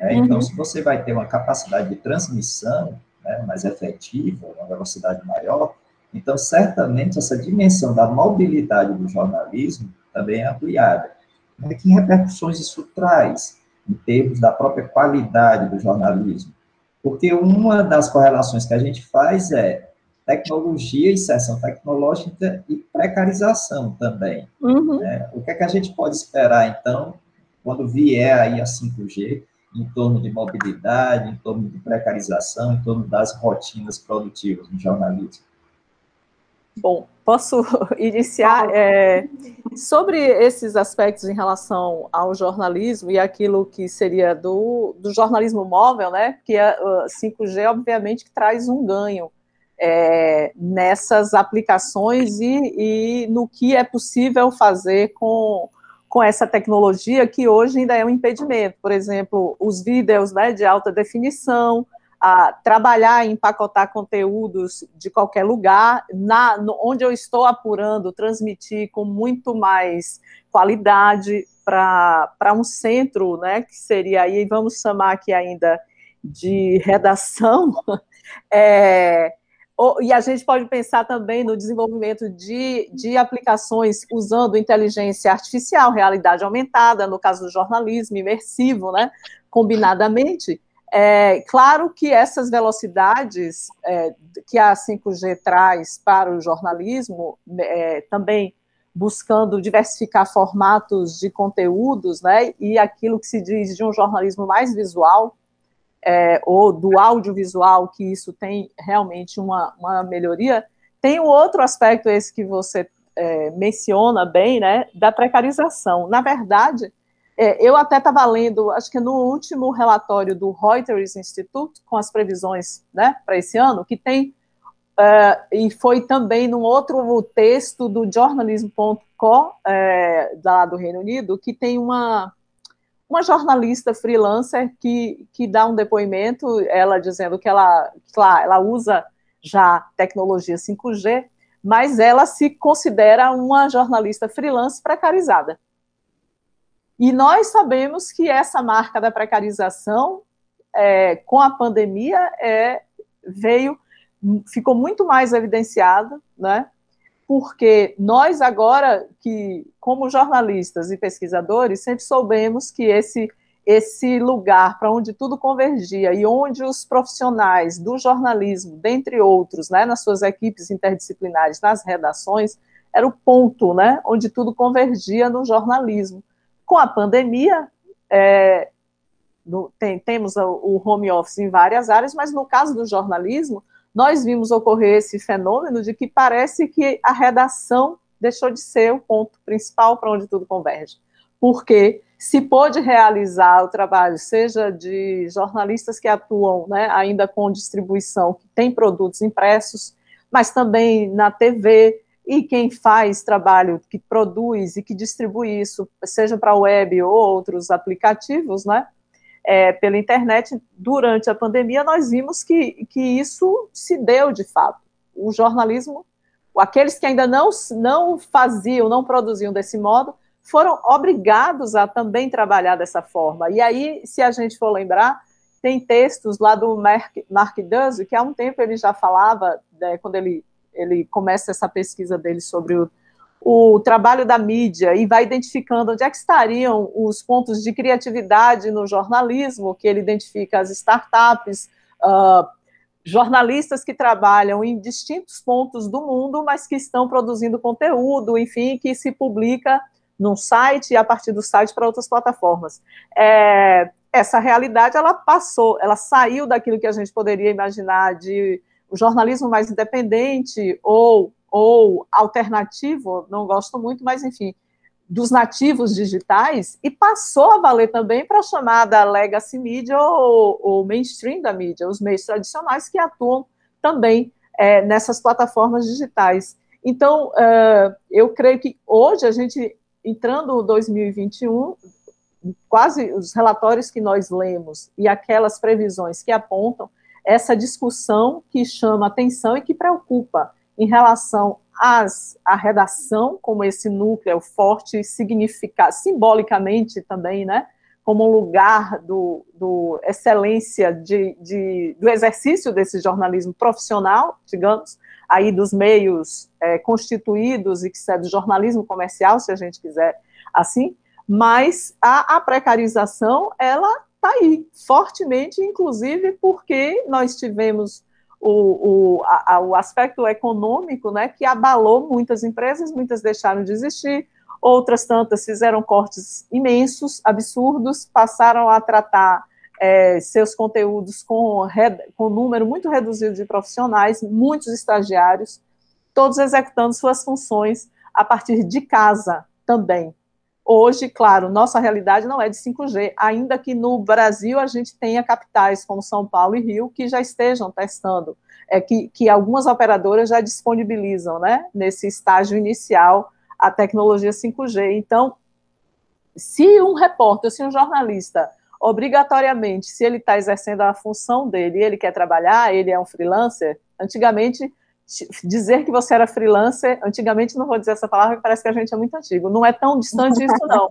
Speaker 1: Né? Então, uhum. se você vai ter uma capacidade de transmissão né, mais efetiva, uma velocidade maior, então, certamente, essa dimensão da mobilidade do jornalismo também é ampliada. Né? Que repercussões isso traz em termos da própria qualidade do jornalismo? Porque uma das correlações que a gente faz é tecnologia, inserção tecnológica e precarização também. Uhum. Né? O que é que a gente pode esperar, então, quando vier aí a 5G, em torno de mobilidade, em torno de precarização, em torno das rotinas produtivas no jornalismo?
Speaker 2: Bom, posso iniciar é, sobre esses aspectos em relação ao jornalismo e aquilo que seria do, do jornalismo móvel, né? Que a 5G, obviamente, que traz um ganho é, nessas aplicações e, e, no que é possível fazer com, com essa tecnologia que hoje ainda é um impedimento. Por exemplo, os vídeos né, de alta definição, a trabalhar em empacotar conteúdos de qualquer lugar, na, no, onde eu estou apurando, transmitir com muito mais qualidade para um centro, né, que seria aí, vamos chamar aqui ainda de redação, é, e a gente pode pensar também no desenvolvimento de, de aplicações usando inteligência artificial, realidade aumentada, no caso do jornalismo imersivo, né, combinadamente. É, claro que essas velocidades é, que a 5G traz para o jornalismo, é, também buscando diversificar formatos de conteúdos, né, e aquilo que se diz de um jornalismo mais visual, é, ou do audiovisual, que isso tem realmente uma, uma melhoria, tem um outro aspecto, esse que você é, menciona bem, né, da precarização. Na verdade, é, eu até estava lendo, acho que no último relatório do Reuters Institute, com as previsões né, para esse ano, que tem, uh, e foi também num outro texto do jornalismo.com, é, lá do Reino Unido, que tem uma, uma jornalista freelancer que, que dá um depoimento, ela dizendo que ela, claro, ela usa já tecnologia 5G, mas ela se considera uma jornalista freelance precarizada. E nós sabemos que essa marca da precarização, é, com a pandemia, é, veio, ficou muito mais evidenciada, né? porque nós agora, que como jornalistas e pesquisadores, sempre soubemos que esse esse lugar para onde tudo convergia e onde os profissionais do jornalismo, dentre outros, né, nas suas equipes interdisciplinares, nas redações, era o ponto, né, onde tudo convergia no jornalismo. Com a pandemia, é, no, tem, temos o home office em várias áreas, mas no caso do jornalismo, nós vimos ocorrer esse fenômeno de que parece que a redação deixou de ser o ponto principal para onde tudo converge. Porque se pôde realizar o trabalho, seja de jornalistas que atuam né, ainda com distribuição, que tem produtos impressos, mas também na TV, e quem faz trabalho, que produz e que distribui isso, seja para a web ou outros aplicativos, né, é, pela internet, durante a pandemia, nós vimos que, que isso se deu de fato. o jornalismo, aqueles que ainda não, não faziam, não produziam desse modo, foram obrigados a também trabalhar dessa forma. E aí, se a gente for lembrar, tem textos lá do Mark, Mark Duzzy, que há um tempo ele já falava, né, quando ele, ele começa essa pesquisa dele sobre o, o trabalho da mídia e vai identificando onde é que estariam os pontos de criatividade no jornalismo, que ele identifica as startups, uh, jornalistas que trabalham em distintos pontos do mundo, mas que estão produzindo conteúdo, enfim, que se publica num site e a partir do site para outras plataformas. É, essa realidade ela passou, ela saiu daquilo que a gente poderia imaginar de o jornalismo mais independente ou, ou alternativo, não gosto muito, mas enfim, dos nativos digitais, e passou a valer também para a chamada legacy media ou, ou, mainstream da mídia, os meios tradicionais que atuam também é, nessas plataformas digitais. Então, uh, eu creio que hoje a gente, entrando em 2021, quase os relatórios que nós lemos e aquelas previsões que apontam essa discussão que chama atenção e que preocupa em relação às, à redação como esse núcleo forte significa simbolicamente também, né, como um lugar do, do excelência de, de, do exercício desse jornalismo profissional, digamos, aí dos meios é, constituídos e que é do jornalismo comercial, se a gente quiser assim, mas a, a precarização, ela está aí, fortemente, inclusive porque nós tivemos o, o, a, o aspecto econômico, né, que abalou muitas empresas, muitas deixaram de existir, outras tantas fizeram cortes imensos, absurdos, passaram a tratar é, seus conteúdos com, com um número muito reduzido de profissionais, muitos estagiários, todos executando suas funções a partir de casa também. Hoje, claro, nossa realidade não é de 5G, ainda que no Brasil a gente tenha capitais como São Paulo e Rio que já estejam testando, é, que, que algumas operadoras já disponibilizam, né, nesse estágio inicial, a tecnologia 5G. Então, se um repórter, se um jornalista, obrigatoriamente, se ele está exercendo a função dele ele quer trabalhar, ele é um freelancer, antigamente dizer que você era freelancer, antigamente não vou dizer essa palavra, parece que a gente é muito antigo, não é tão distante isso não,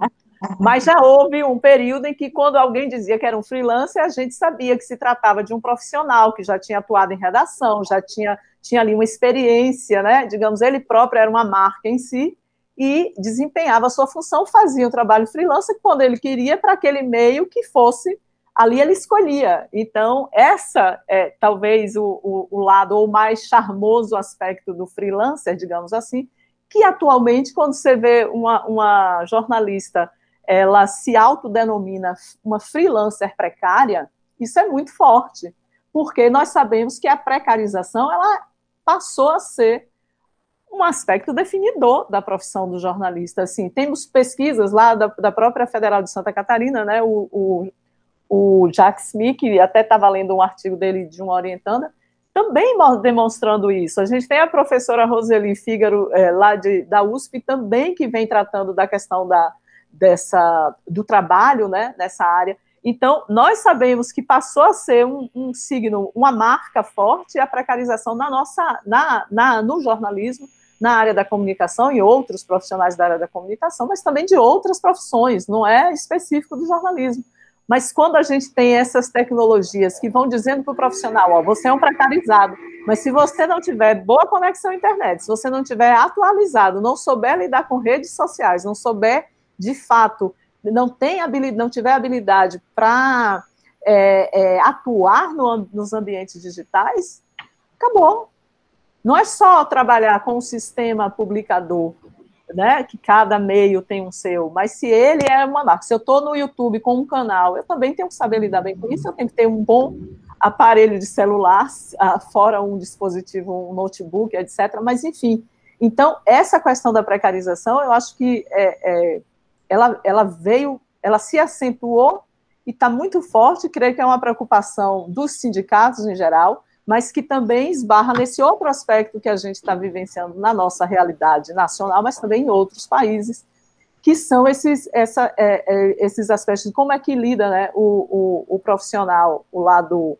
Speaker 2: mas já houve um período em que quando alguém dizia que era um freelancer, a gente sabia que se tratava de um profissional que já tinha atuado em redação, já tinha, tinha ali uma experiência, né, digamos, ele próprio era uma marca em si, e desempenhava a sua função, fazia o trabalho freelancer quando ele queria para aquele meio que fosse ali ele escolhia. Então, essa é talvez o, o, o, lado ou mais charmoso aspecto do freelancer, digamos assim, que atualmente, quando você vê uma, uma jornalista, ela se autodenomina uma freelancer precária, isso é muito forte, porque nós sabemos que a precarização, ela passou a ser um aspecto definidor da profissão do jornalista. Assim, temos pesquisas lá da, da própria Federal de Santa Catarina, né, o, o o Jack Smith, que até estava lendo um artigo dele de uma orientanda, também demonstrando isso. A gente tem a professora Roseli Fígaro, é, lá de, da USP, também que vem tratando da questão da, dessa, do trabalho né, nessa área. Então, nós sabemos que passou a ser um, um signo, uma marca forte a precarização na nossa, na, na, no jornalismo, na área da comunicação e outros profissionais da área da comunicação, mas também de outras profissões, não é específico do jornalismo. Mas quando a gente tem essas tecnologias que vão dizendo para o profissional, ó, você é um precarizado, mas se você não tiver boa conexão à internet, se você não tiver atualizado, não souber lidar com redes sociais, não souber de fato, não tem habilidade, não tiver habilidade para é, é, atuar no, nos ambientes digitais, acabou. Não é só trabalhar com o sistema publicador, né, que cada meio tem um seu, mas se ele é uma marca, se eu estou no YouTube com um canal, eu também tenho que saber lidar bem com isso, eu tenho que ter um bom aparelho de celular, fora um dispositivo, um notebook, etc. Mas, enfim, então, essa questão da precarização, eu acho que é, é, ela, ela veio, ela se acentuou e está muito forte, creio que é uma preocupação dos sindicatos em geral, mas que também esbarra nesse outro aspecto que a gente está vivenciando na nossa realidade nacional, mas também em outros países, que são esses, essa, é, é, esses aspectos de como é que lida né, o, o, o, profissional, o lado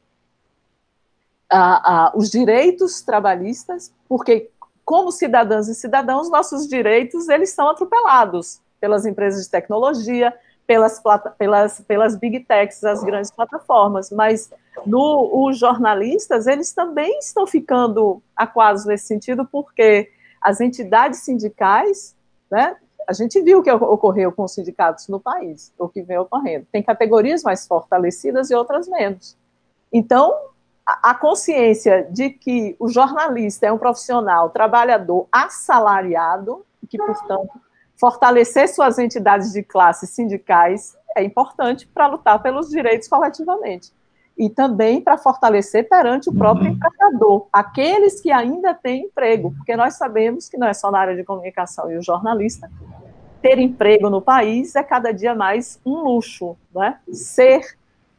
Speaker 2: a, a, os direitos trabalhistas, porque como cidadãs e cidadãos, nossos direitos eles são atropelados pelas empresas de tecnologia, pelas, pelas, pelas big techs, as grandes plataformas, mas no, os jornalistas, eles também estão ficando aquados nesse sentido, porque as entidades sindicais, né, a gente viu o que ocorreu com os sindicatos no país, o que vem ocorrendo. Tem categorias mais fortalecidas e outras menos. Então, a consciência de que o jornalista é um profissional trabalhador assalariado, que, portanto, fortalecer suas entidades de classe sindicais é importante para lutar pelos direitos coletivamente. E também para fortalecer perante o próprio uhum. empregador, aqueles que ainda têm emprego, porque nós sabemos que não é só na área de comunicação e o jornalista, ter emprego no país é cada dia mais um luxo, né? Ser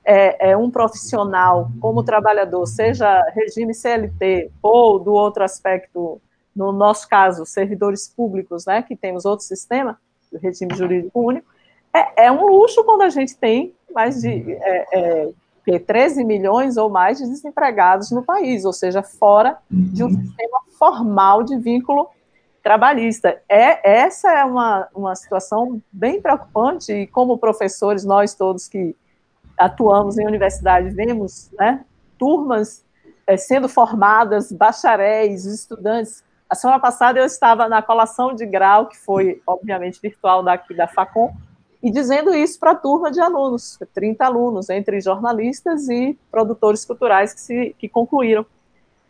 Speaker 2: é, é, um profissional como trabalhador, seja regime CLT ou do outro aspecto, no nosso caso, servidores públicos, né, que temos outro sistema, o regime jurídico único, é, é, um luxo quando a gente tem mais de é, é, 13 milhões ou mais de desempregados no país, ou seja, fora de um sistema formal de vínculo trabalhista. É, essa é uma, uma situação bem preocupante, e como professores, nós todos que atuamos em universidade, vemos né, turmas é, sendo formadas, bacharéis, estudantes. A semana passada eu estava na colação de grau, que foi, obviamente, virtual daqui da FACOM, e dizendo isso para a turma de alunos, 30 alunos, entre jornalistas e produtores culturais que, se, que concluíram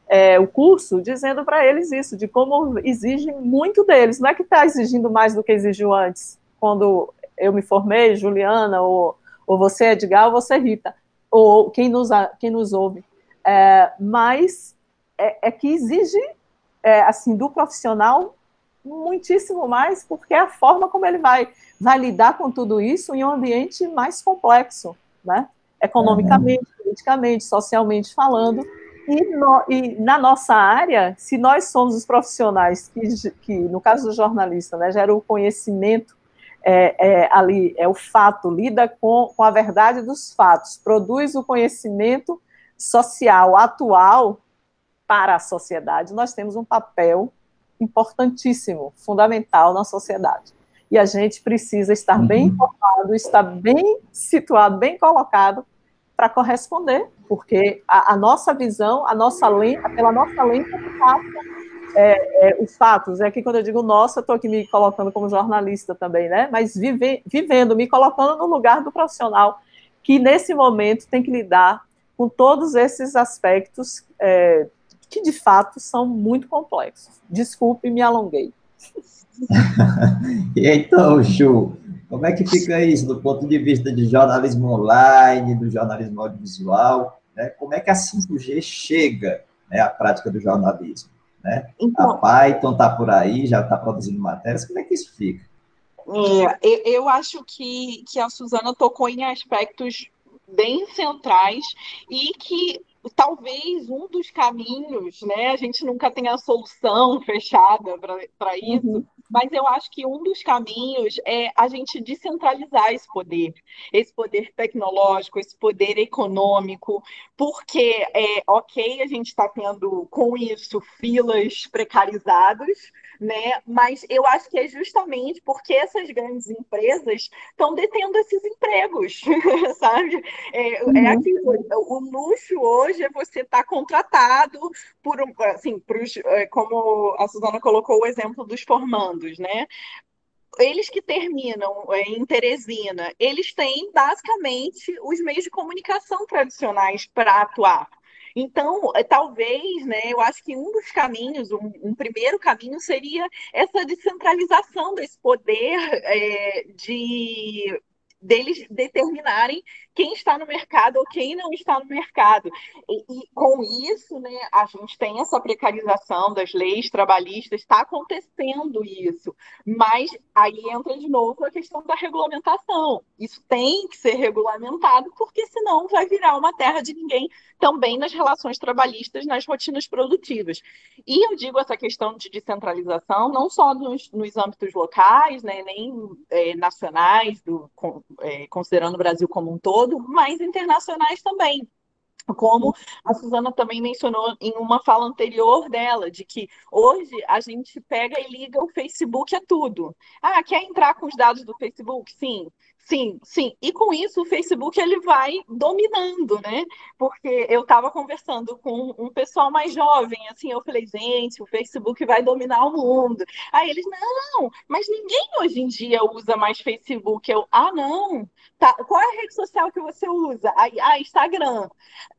Speaker 2: é, o curso, dizendo para eles isso, de como exige muito deles. Não é que está exigindo mais do que exigiu antes, quando eu me formei, Juliana, ou ou você, Edgar, ou você, Rita, ou quem nos, quem nos ouve. É, mas é, é, que exige, é, assim, do profissional muitíssimo mais, porque é a forma como ele vai, vai lidar com tudo isso em um ambiente mais complexo, né? Economicamente, uhum. politicamente, socialmente falando. E, no, e, na nossa área, se nós somos os profissionais que, que no caso do jornalista, né, gera o conhecimento é, é, ali é o fato, lida com, com a verdade dos fatos, produz o conhecimento social atual para a sociedade, nós temos um papel importantíssimo, fundamental na sociedade. E a gente precisa estar uhum. bem informado, estar bem situado, bem colocado para corresponder, porque a, a, nossa visão, a nossa lente, pela nossa lente, passa é, é, os fatos. É que quando eu digo nossa, eu estou aqui me colocando como jornalista também, né? Mas vive, vivendo, me colocando no lugar do profissional que nesse momento tem que lidar com todos esses aspectos é, que de fato são muito complexos. Desculpe, me alonguei.
Speaker 1: e então, Chu, como é que fica isso do ponto de vista de jornalismo online, do jornalismo audiovisual? Né? Como é que a 5G chega né, à prática do jornalismo? Né? Então, a Python está por aí, já está produzindo matérias, como é que isso fica?
Speaker 4: É, eu acho que, que a Suzana tocou em aspectos bem centrais e que talvez um dos caminhos, né? A gente nunca tem a solução fechada para isso, uhum. mas eu acho que um dos caminhos é a gente descentralizar esse poder, esse poder tecnológico, esse poder econômico, porque é ok, a gente está tendo com isso filas precarizadas, né? Mas eu acho que é justamente porque essas grandes empresas estão detendo esses empregos, sabe? É, é uhum. aquilo, o luxo hoje é você estar tá contratado por um, assim, pros, é, como a Suzana colocou o exemplo dos formandos, né? eles que terminam é, em Teresina, eles têm basicamente os meios de comunicação tradicionais para atuar. Então, é, talvez, né, eu acho que um dos caminhos, um, um primeiro caminho seria essa descentralização desse poder é, de deles determinarem quem está no mercado ou quem não está no mercado. E, e, com isso, né, a gente tem essa precarização das leis trabalhistas, está acontecendo isso. Mas aí entra de novo a questão da regulamentação. Isso tem que ser regulamentado, porque senão vai virar uma terra de ninguém também nas relações trabalhistas, nas rotinas produtivas. E eu digo essa questão de descentralização não só nos, nos âmbitos locais, né, nem é, nacionais, do, é, considerando o Brasil como um todo, todo, mas internacionais também. como a Suzana também mencionou em uma fala anterior dela, de que hoje a gente pega e liga o Facebook a tudo. Ah, quer entrar com os dados do Facebook? Sim. Sim, sim. E com isso o Facebook ele vai dominando, né? Porque eu estava conversando com um pessoal mais jovem, assim, eu falei, gente, o Facebook vai dominar o mundo. Aí eles, não, mas ninguém hoje em dia usa mais Facebook. Eu, ah, não. Tá. Qual é a rede social que você usa? Aí, ah, Instagram.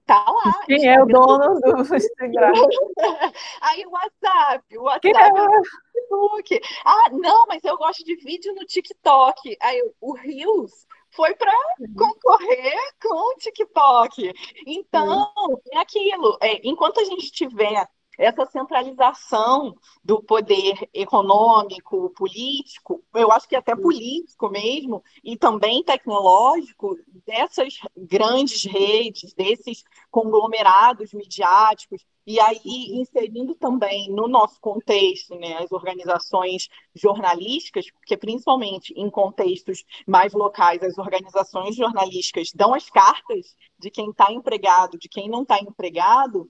Speaker 4: Tá lá.
Speaker 2: Quem Instagram. é o dono do Instagram?
Speaker 4: Aí o WhatsApp, o WhatsApp. É? Facebook. Ah, não, mas eu gosto de vídeo no TikTok. Aí o Reels foi para concorrer com o TikTok. Então, é aquilo. É, enquanto a gente tiver essa centralização do poder econômico, político, eu acho que até político mesmo, e também tecnológico, dessas grandes redes, desses conglomerados midiáticos, e aí inserindo também no nosso contexto né, as organizações jornalísticas, porque principalmente em contextos mais locais, as organizações jornalísticas dão as cartas de quem está empregado, de quem não está empregado,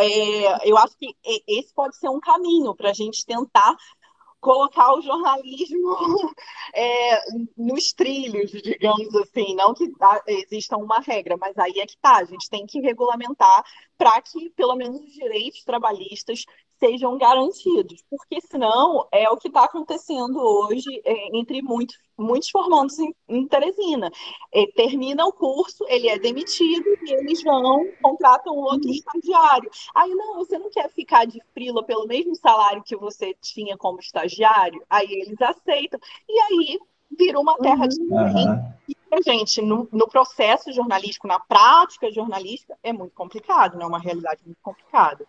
Speaker 4: é, eu acho que esse pode ser um caminho para a gente tentar colocar o jornalismo é, nos trilhos, digamos assim, não que exista uma regra, mas aí é que tá, a gente tem que regulamentar para que pelo menos os direitos trabalhistas sejam garantidos, porque senão é o que está acontecendo hoje é, entre muitos, muitos formandos em, em Teresina. É, termina o curso, ele é demitido e eles vão, contratam outro estagiário. Aí, não, você não quer ficar de frila pelo mesmo salário que você tinha como estagiário? Aí eles aceitam. E aí vira uma terra de uhum. E, gente, no, no, processo jornalístico, na prática jornalística, é muito complicado, não é uma realidade muito complicada.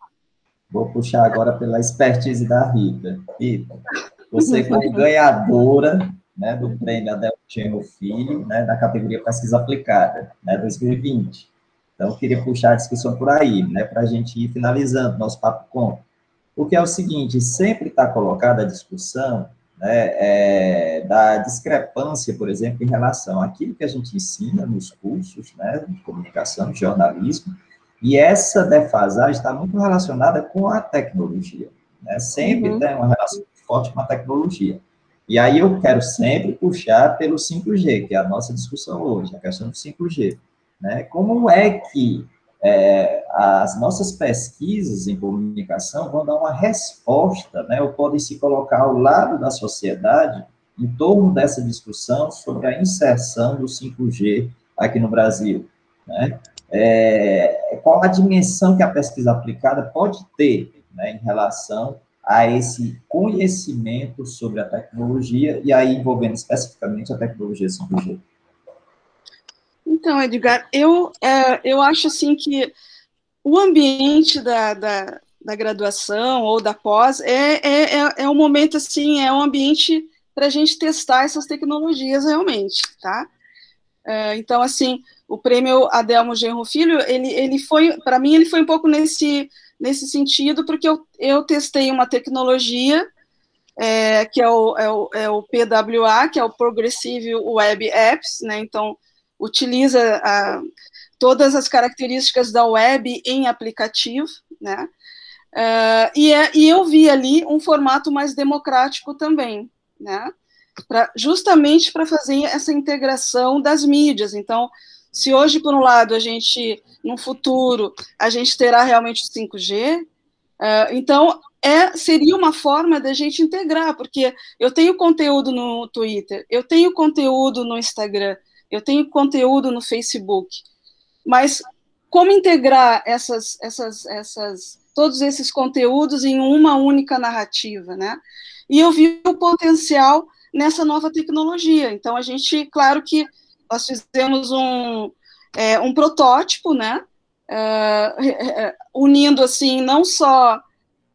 Speaker 1: Vou puxar agora pela expertise da Rita. Rita, você foi ganhadora né, do prêmio Adelmo Genro Filho, né, da categoria Pesquisa Aplicada, né, 2020. Então, queria puxar a discussão por aí, né, para a gente ir finalizando nosso papo com. Porque é o seguinte, sempre está colocada a discussão né, é, da discrepância, por exemplo, em relação àquilo que a gente ensina nos cursos né, de comunicação, de jornalismo, e essa defasagem está muito relacionada com a tecnologia. Né? Sempre uhum. tem uma relação forte com a tecnologia. E aí eu quero sempre puxar pelo 5G, que é a nossa discussão hoje, a questão do 5G. Né? Como é que é, as nossas pesquisas em comunicação vão dar uma resposta, né, ou podem se colocar ao lado da sociedade em torno dessa discussão sobre a inserção do 5G aqui no Brasil. Né? é, qual a dimensão que a pesquisa aplicada pode ter né, em relação a esse conhecimento sobre a tecnologia, e aí envolvendo especificamente a tecnologia 5G?
Speaker 3: Então, Edgar, eu, é, eu acho assim que o ambiente da, da, da graduação ou da pós é, é, é, é um momento assim, é um ambiente para a gente testar essas tecnologias realmente, tá? É, então, assim, o prêmio Adelmo Genro Filho, ele, ele foi, para mim, ele foi um pouco nesse, nesse sentido, porque eu, eu testei uma tecnologia é, que é o, é, o, é o PWA, que é o Progressive Web Apps, né, então utiliza a, todas as características da web em aplicativo, né, uh, e, é, e eu vi ali um formato mais democrático também, né, pra, justamente para fazer essa integração das mídias, então se hoje, por um lado, a gente, no futuro, a gente terá realmente o 5G, uh, eh, então é, seria uma forma da gente integrar, porque eu tenho conteúdo no Twitter, eu tenho conteúdo no Instagram, eu tenho conteúdo no Facebook, mas como integrar essas, essas, essas, todos esses conteúdos em uma única narrativa, né? E eu vi o potencial nessa nova tecnologia. Então, a gente, claro que nós fizemos um, é, um protótipo, né, é, unindo, assim, não só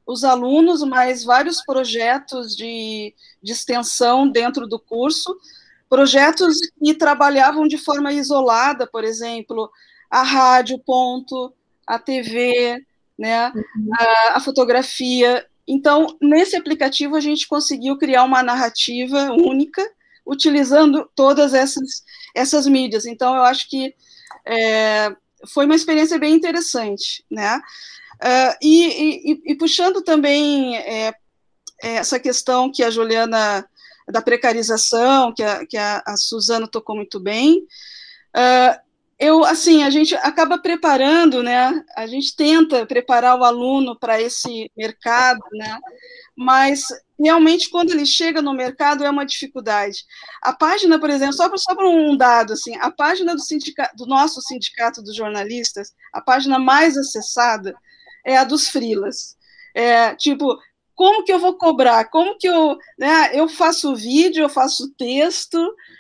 Speaker 3: os alunos, mas vários projetos de, de extensão dentro do curso, projetos que trabalhavam de forma isolada, por exemplo, a rádio, ponto, a TV, né, uhum. a, a, fotografia. Então, nesse aplicativo, a gente conseguiu criar uma narrativa única, utilizando todas essas, essas mídias. Então, eu acho que é, foi uma experiência bem interessante, né? Uh, e, e, e, puxando também é, essa questão que a Juliana da precarização, que a, que a, a Suzana tocou muito bem, uh, eu, assim, a gente acaba preparando, né? A gente tenta preparar o aluno para esse mercado, né? Mas realmente quando ele chega no mercado é uma dificuldade. A página, por exemplo, só para só um dado, assim, a página do, sindicato, do nosso sindicato dos jornalistas, a página mais acessada é a dos frilas. É, tipo, como que eu vou cobrar? Como que eu, né, eu faço vídeo, eu faço texto,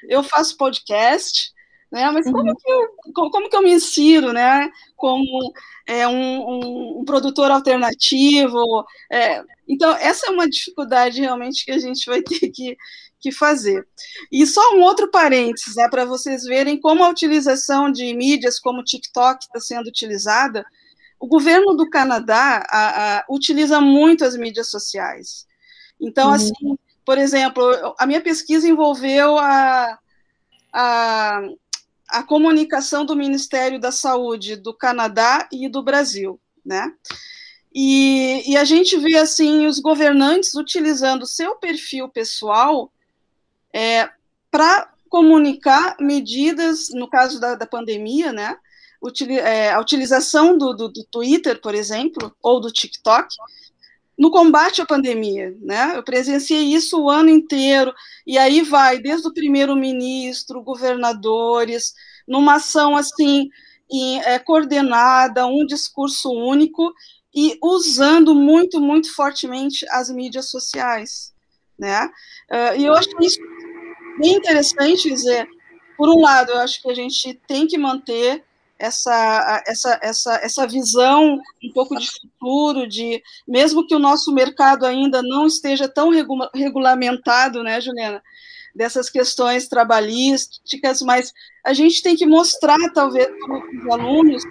Speaker 3: eu faço podcast, né? Mas como, uhum. que, eu, como, que eu me insiro, né? Como é, um, um, um produtor alternativo. É, então, essa é uma dificuldade realmente que a gente vai ter que, que fazer. E só um outro parênteses, né, para vocês verem como a utilização de mídias como o TikTok está sendo utilizada. O governo do Canadá a, a, utiliza muito as mídias sociais. Então, uhum. assim, por exemplo, a minha pesquisa envolveu a, a, a comunicação do Ministério da Saúde do Canadá e do Brasil, né? E, e a gente vê assim os governantes utilizando seu perfil pessoal é, para comunicar medidas, no caso da, da pandemia, né? Util, é, a utilização do, do, do Twitter, por exemplo, ou do TikTok, no combate à pandemia, né? Eu presenciei isso o ano inteiro, e aí vai desde o primeiro-ministro, governadores, numa ação assim em, é, coordenada, um discurso único e usando muito, muito fortemente as mídias sociais, né? Uh, e eu acho isso bem interessante dizer, por um lado, eu acho que a gente tem que manter essa, essa, essa, essa visão um pouco de futuro, de mesmo que o nosso mercado ainda não esteja tão regula regulamentado, né, Juliana, dessas questões trabalhísticas, mas a gente tem que mostrar, talvez, para os alunos,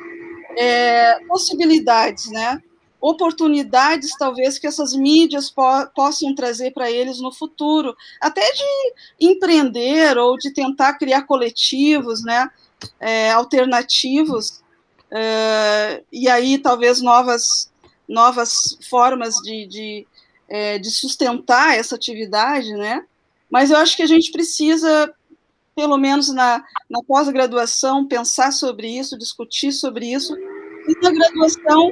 Speaker 3: é, possibilidades, né, oportunidades, talvez, que essas mídias po possam trazer para eles no futuro, até de empreender ou de tentar criar coletivos, né, é, alternativos, é, e aí talvez novas, novas formas de, de, é, de sustentar essa atividade, né? Mas eu acho que a gente precisa, pelo menos na, na pós-graduação, pensar sobre isso, discutir sobre isso, e na graduação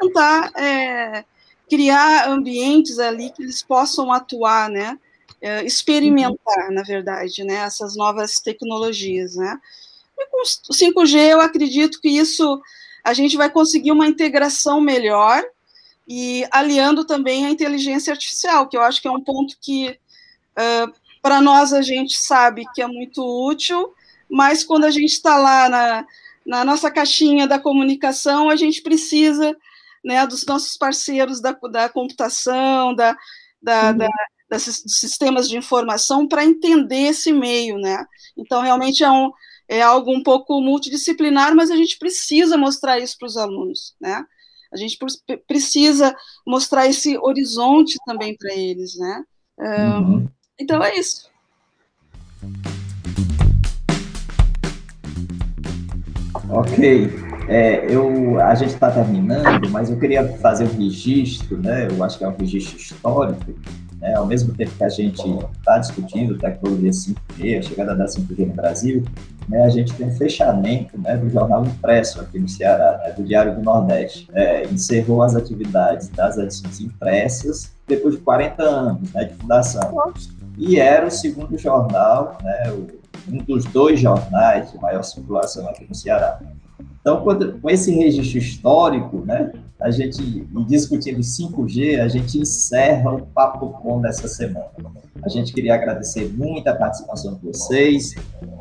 Speaker 3: tentar é, criar ambientes ali que eles possam atuar, né? É, experimentar, na verdade, né? Essas novas tecnologias, né? E com o 5G, eu acredito que isso a gente vai conseguir uma integração melhor e aliando também a inteligência artificial, que eu acho que é um ponto que uh, para nós a gente sabe que é muito útil, mas quando a gente está lá na, na nossa caixinha da comunicação, a gente precisa né, dos nossos parceiros da, da computação, da, da, uhum. da, dos sistemas de informação para entender esse meio, né? Então, realmente é um, é algo um pouco multidisciplinar, mas a gente precisa mostrar isso para os alunos, né? A gente precisa mostrar esse horizonte também para eles, né? Uhum. Então é isso.
Speaker 1: Ok. É, eu, a gente está terminando, mas eu queria fazer um registro, né? Eu acho que é um registro histórico né? Ao mesmo tempo que a gente está discutindo tecnologia 5G, a chegada da 5G no Brasil, né, a gente tem um fechamento né, do jornal impresso aqui no Ceará, né, do Diário do Nordeste. É, encerrou as atividades das edições impressas depois de 40 anos né, de fundação. E era o segundo jornal, né, um dos dois jornais de maior circulação aqui no Ceará. Então, quando, com esse registro histórico, né, a gente, discutindo 5G, a gente encerra o Papo Com dessa semana. A gente queria agradecer muito a participação de vocês,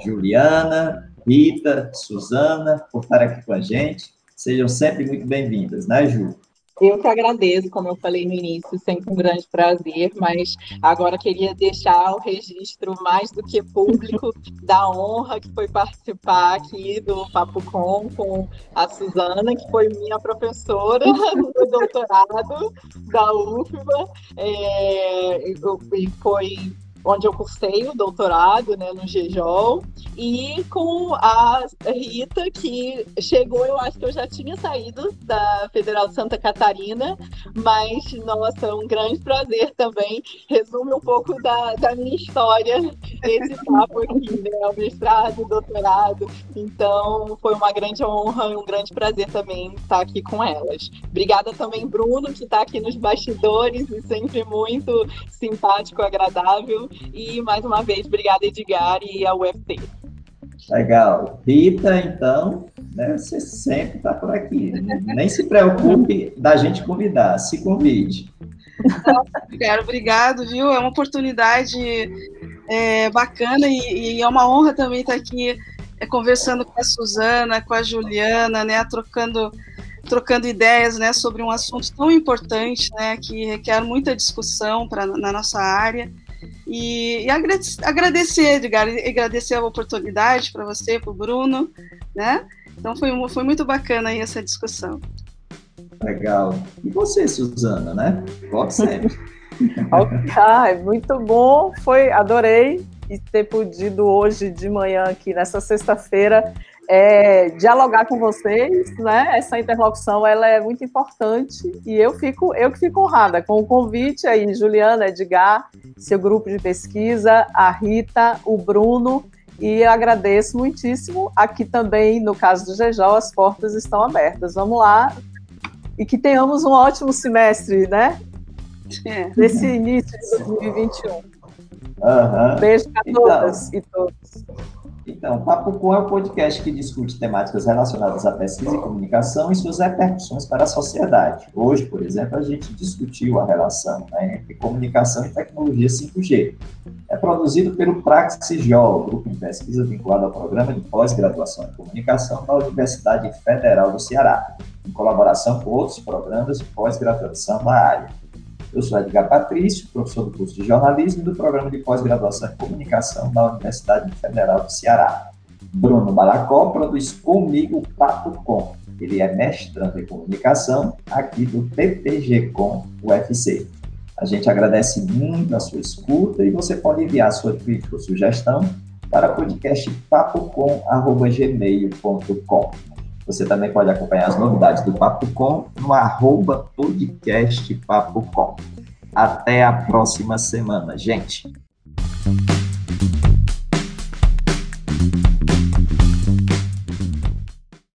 Speaker 1: Juliana, Rita, Suzana, por estar aqui com a gente. Sejam sempre muito bem-vindas, né, Ju?
Speaker 2: Eu que agradeço, como eu falei no início, sempre um grande prazer, mas agora queria deixar o registro mais do que público da honra que foi participar aqui do Papo Com com a Suzana, que foi minha professora do doutorado da UFBA, é, e foi
Speaker 4: onde eu cursei o doutorado, né, no GEJOL, e com a Rita, que chegou, eu acho que eu já tinha saído da Federal de Santa Catarina, mas, nossa, um grande prazer também. Resume um pouco da, da minha história, esse papo aqui, né? O mestrado, o doutorado. Então, foi uma grande honra e um grande prazer também estar aqui com elas. Obrigada também, Bruno, que está aqui nos bastidores e sempre muito simpático, agradável. E, mais uma vez, obrigada, Edgar e a UFT.
Speaker 1: Legal. Rita, então, né, você sempre está por aqui. Nem se preocupe da gente convidar, se convide.
Speaker 3: Quero, obrigado, viu? É uma oportunidade é, bacana e, e, é uma honra também estar aqui é, conversando com a Suzana, com a Juliana, né, trocando trocando ideias, né, sobre um assunto tão importante, né, que requer muita discussão para na nossa área. E, e agradecer, Edgar, e agradecer a oportunidade para você, para o Bruno, né? Então foi, foi muito bacana aí essa discussão.
Speaker 1: Legal. E você, Suzana, né? Volte sempre.
Speaker 2: ah, muito bom, foi, adorei ter podido hoje de manhã aqui nessa sexta-feira é, dialogar com vocês, né? Essa interlocução ela é muito importante e eu fico eu que fico honrada com o convite aí, Juliana, Edgar, seu grupo de pesquisa, a Rita, o Bruno e eu agradeço muitíssimo. Aqui também, no caso do GEJO, as portas estão abertas. Vamos lá e que tenhamos um ótimo semestre, né? É. Nesse início de 2021. Uhum. Beijo a então, todas e todos.
Speaker 1: Então, Papo Com é um podcast que discute temáticas relacionadas à pesquisa e comunicação e suas repercussões para a sociedade. Hoje, por exemplo, a gente discutiu a relação né, entre comunicação e tecnologia 5G. É produzido pelo Praxis-Geo, grupo de pesquisa vinculado ao programa de pós-graduação em comunicação da Universidade Federal do Ceará, em colaboração com outros programas de pós-graduação da área. Eu sou Edgar Patrício, professor do curso de jornalismo e do programa de pós-graduação em comunicação da Universidade Federal do Ceará. Bruno Balacó produz comigo Papo Com. Ele é mestrando em comunicação aqui do PPG Com UFC. A gente agradece muito a sua escuta e você pode enviar sua crítica ou sugestão para podcastpapocom.gmail.com. Você também pode acompanhar as novidades do Papo Com no arroba podcast Papo Com. Até a próxima semana, gente.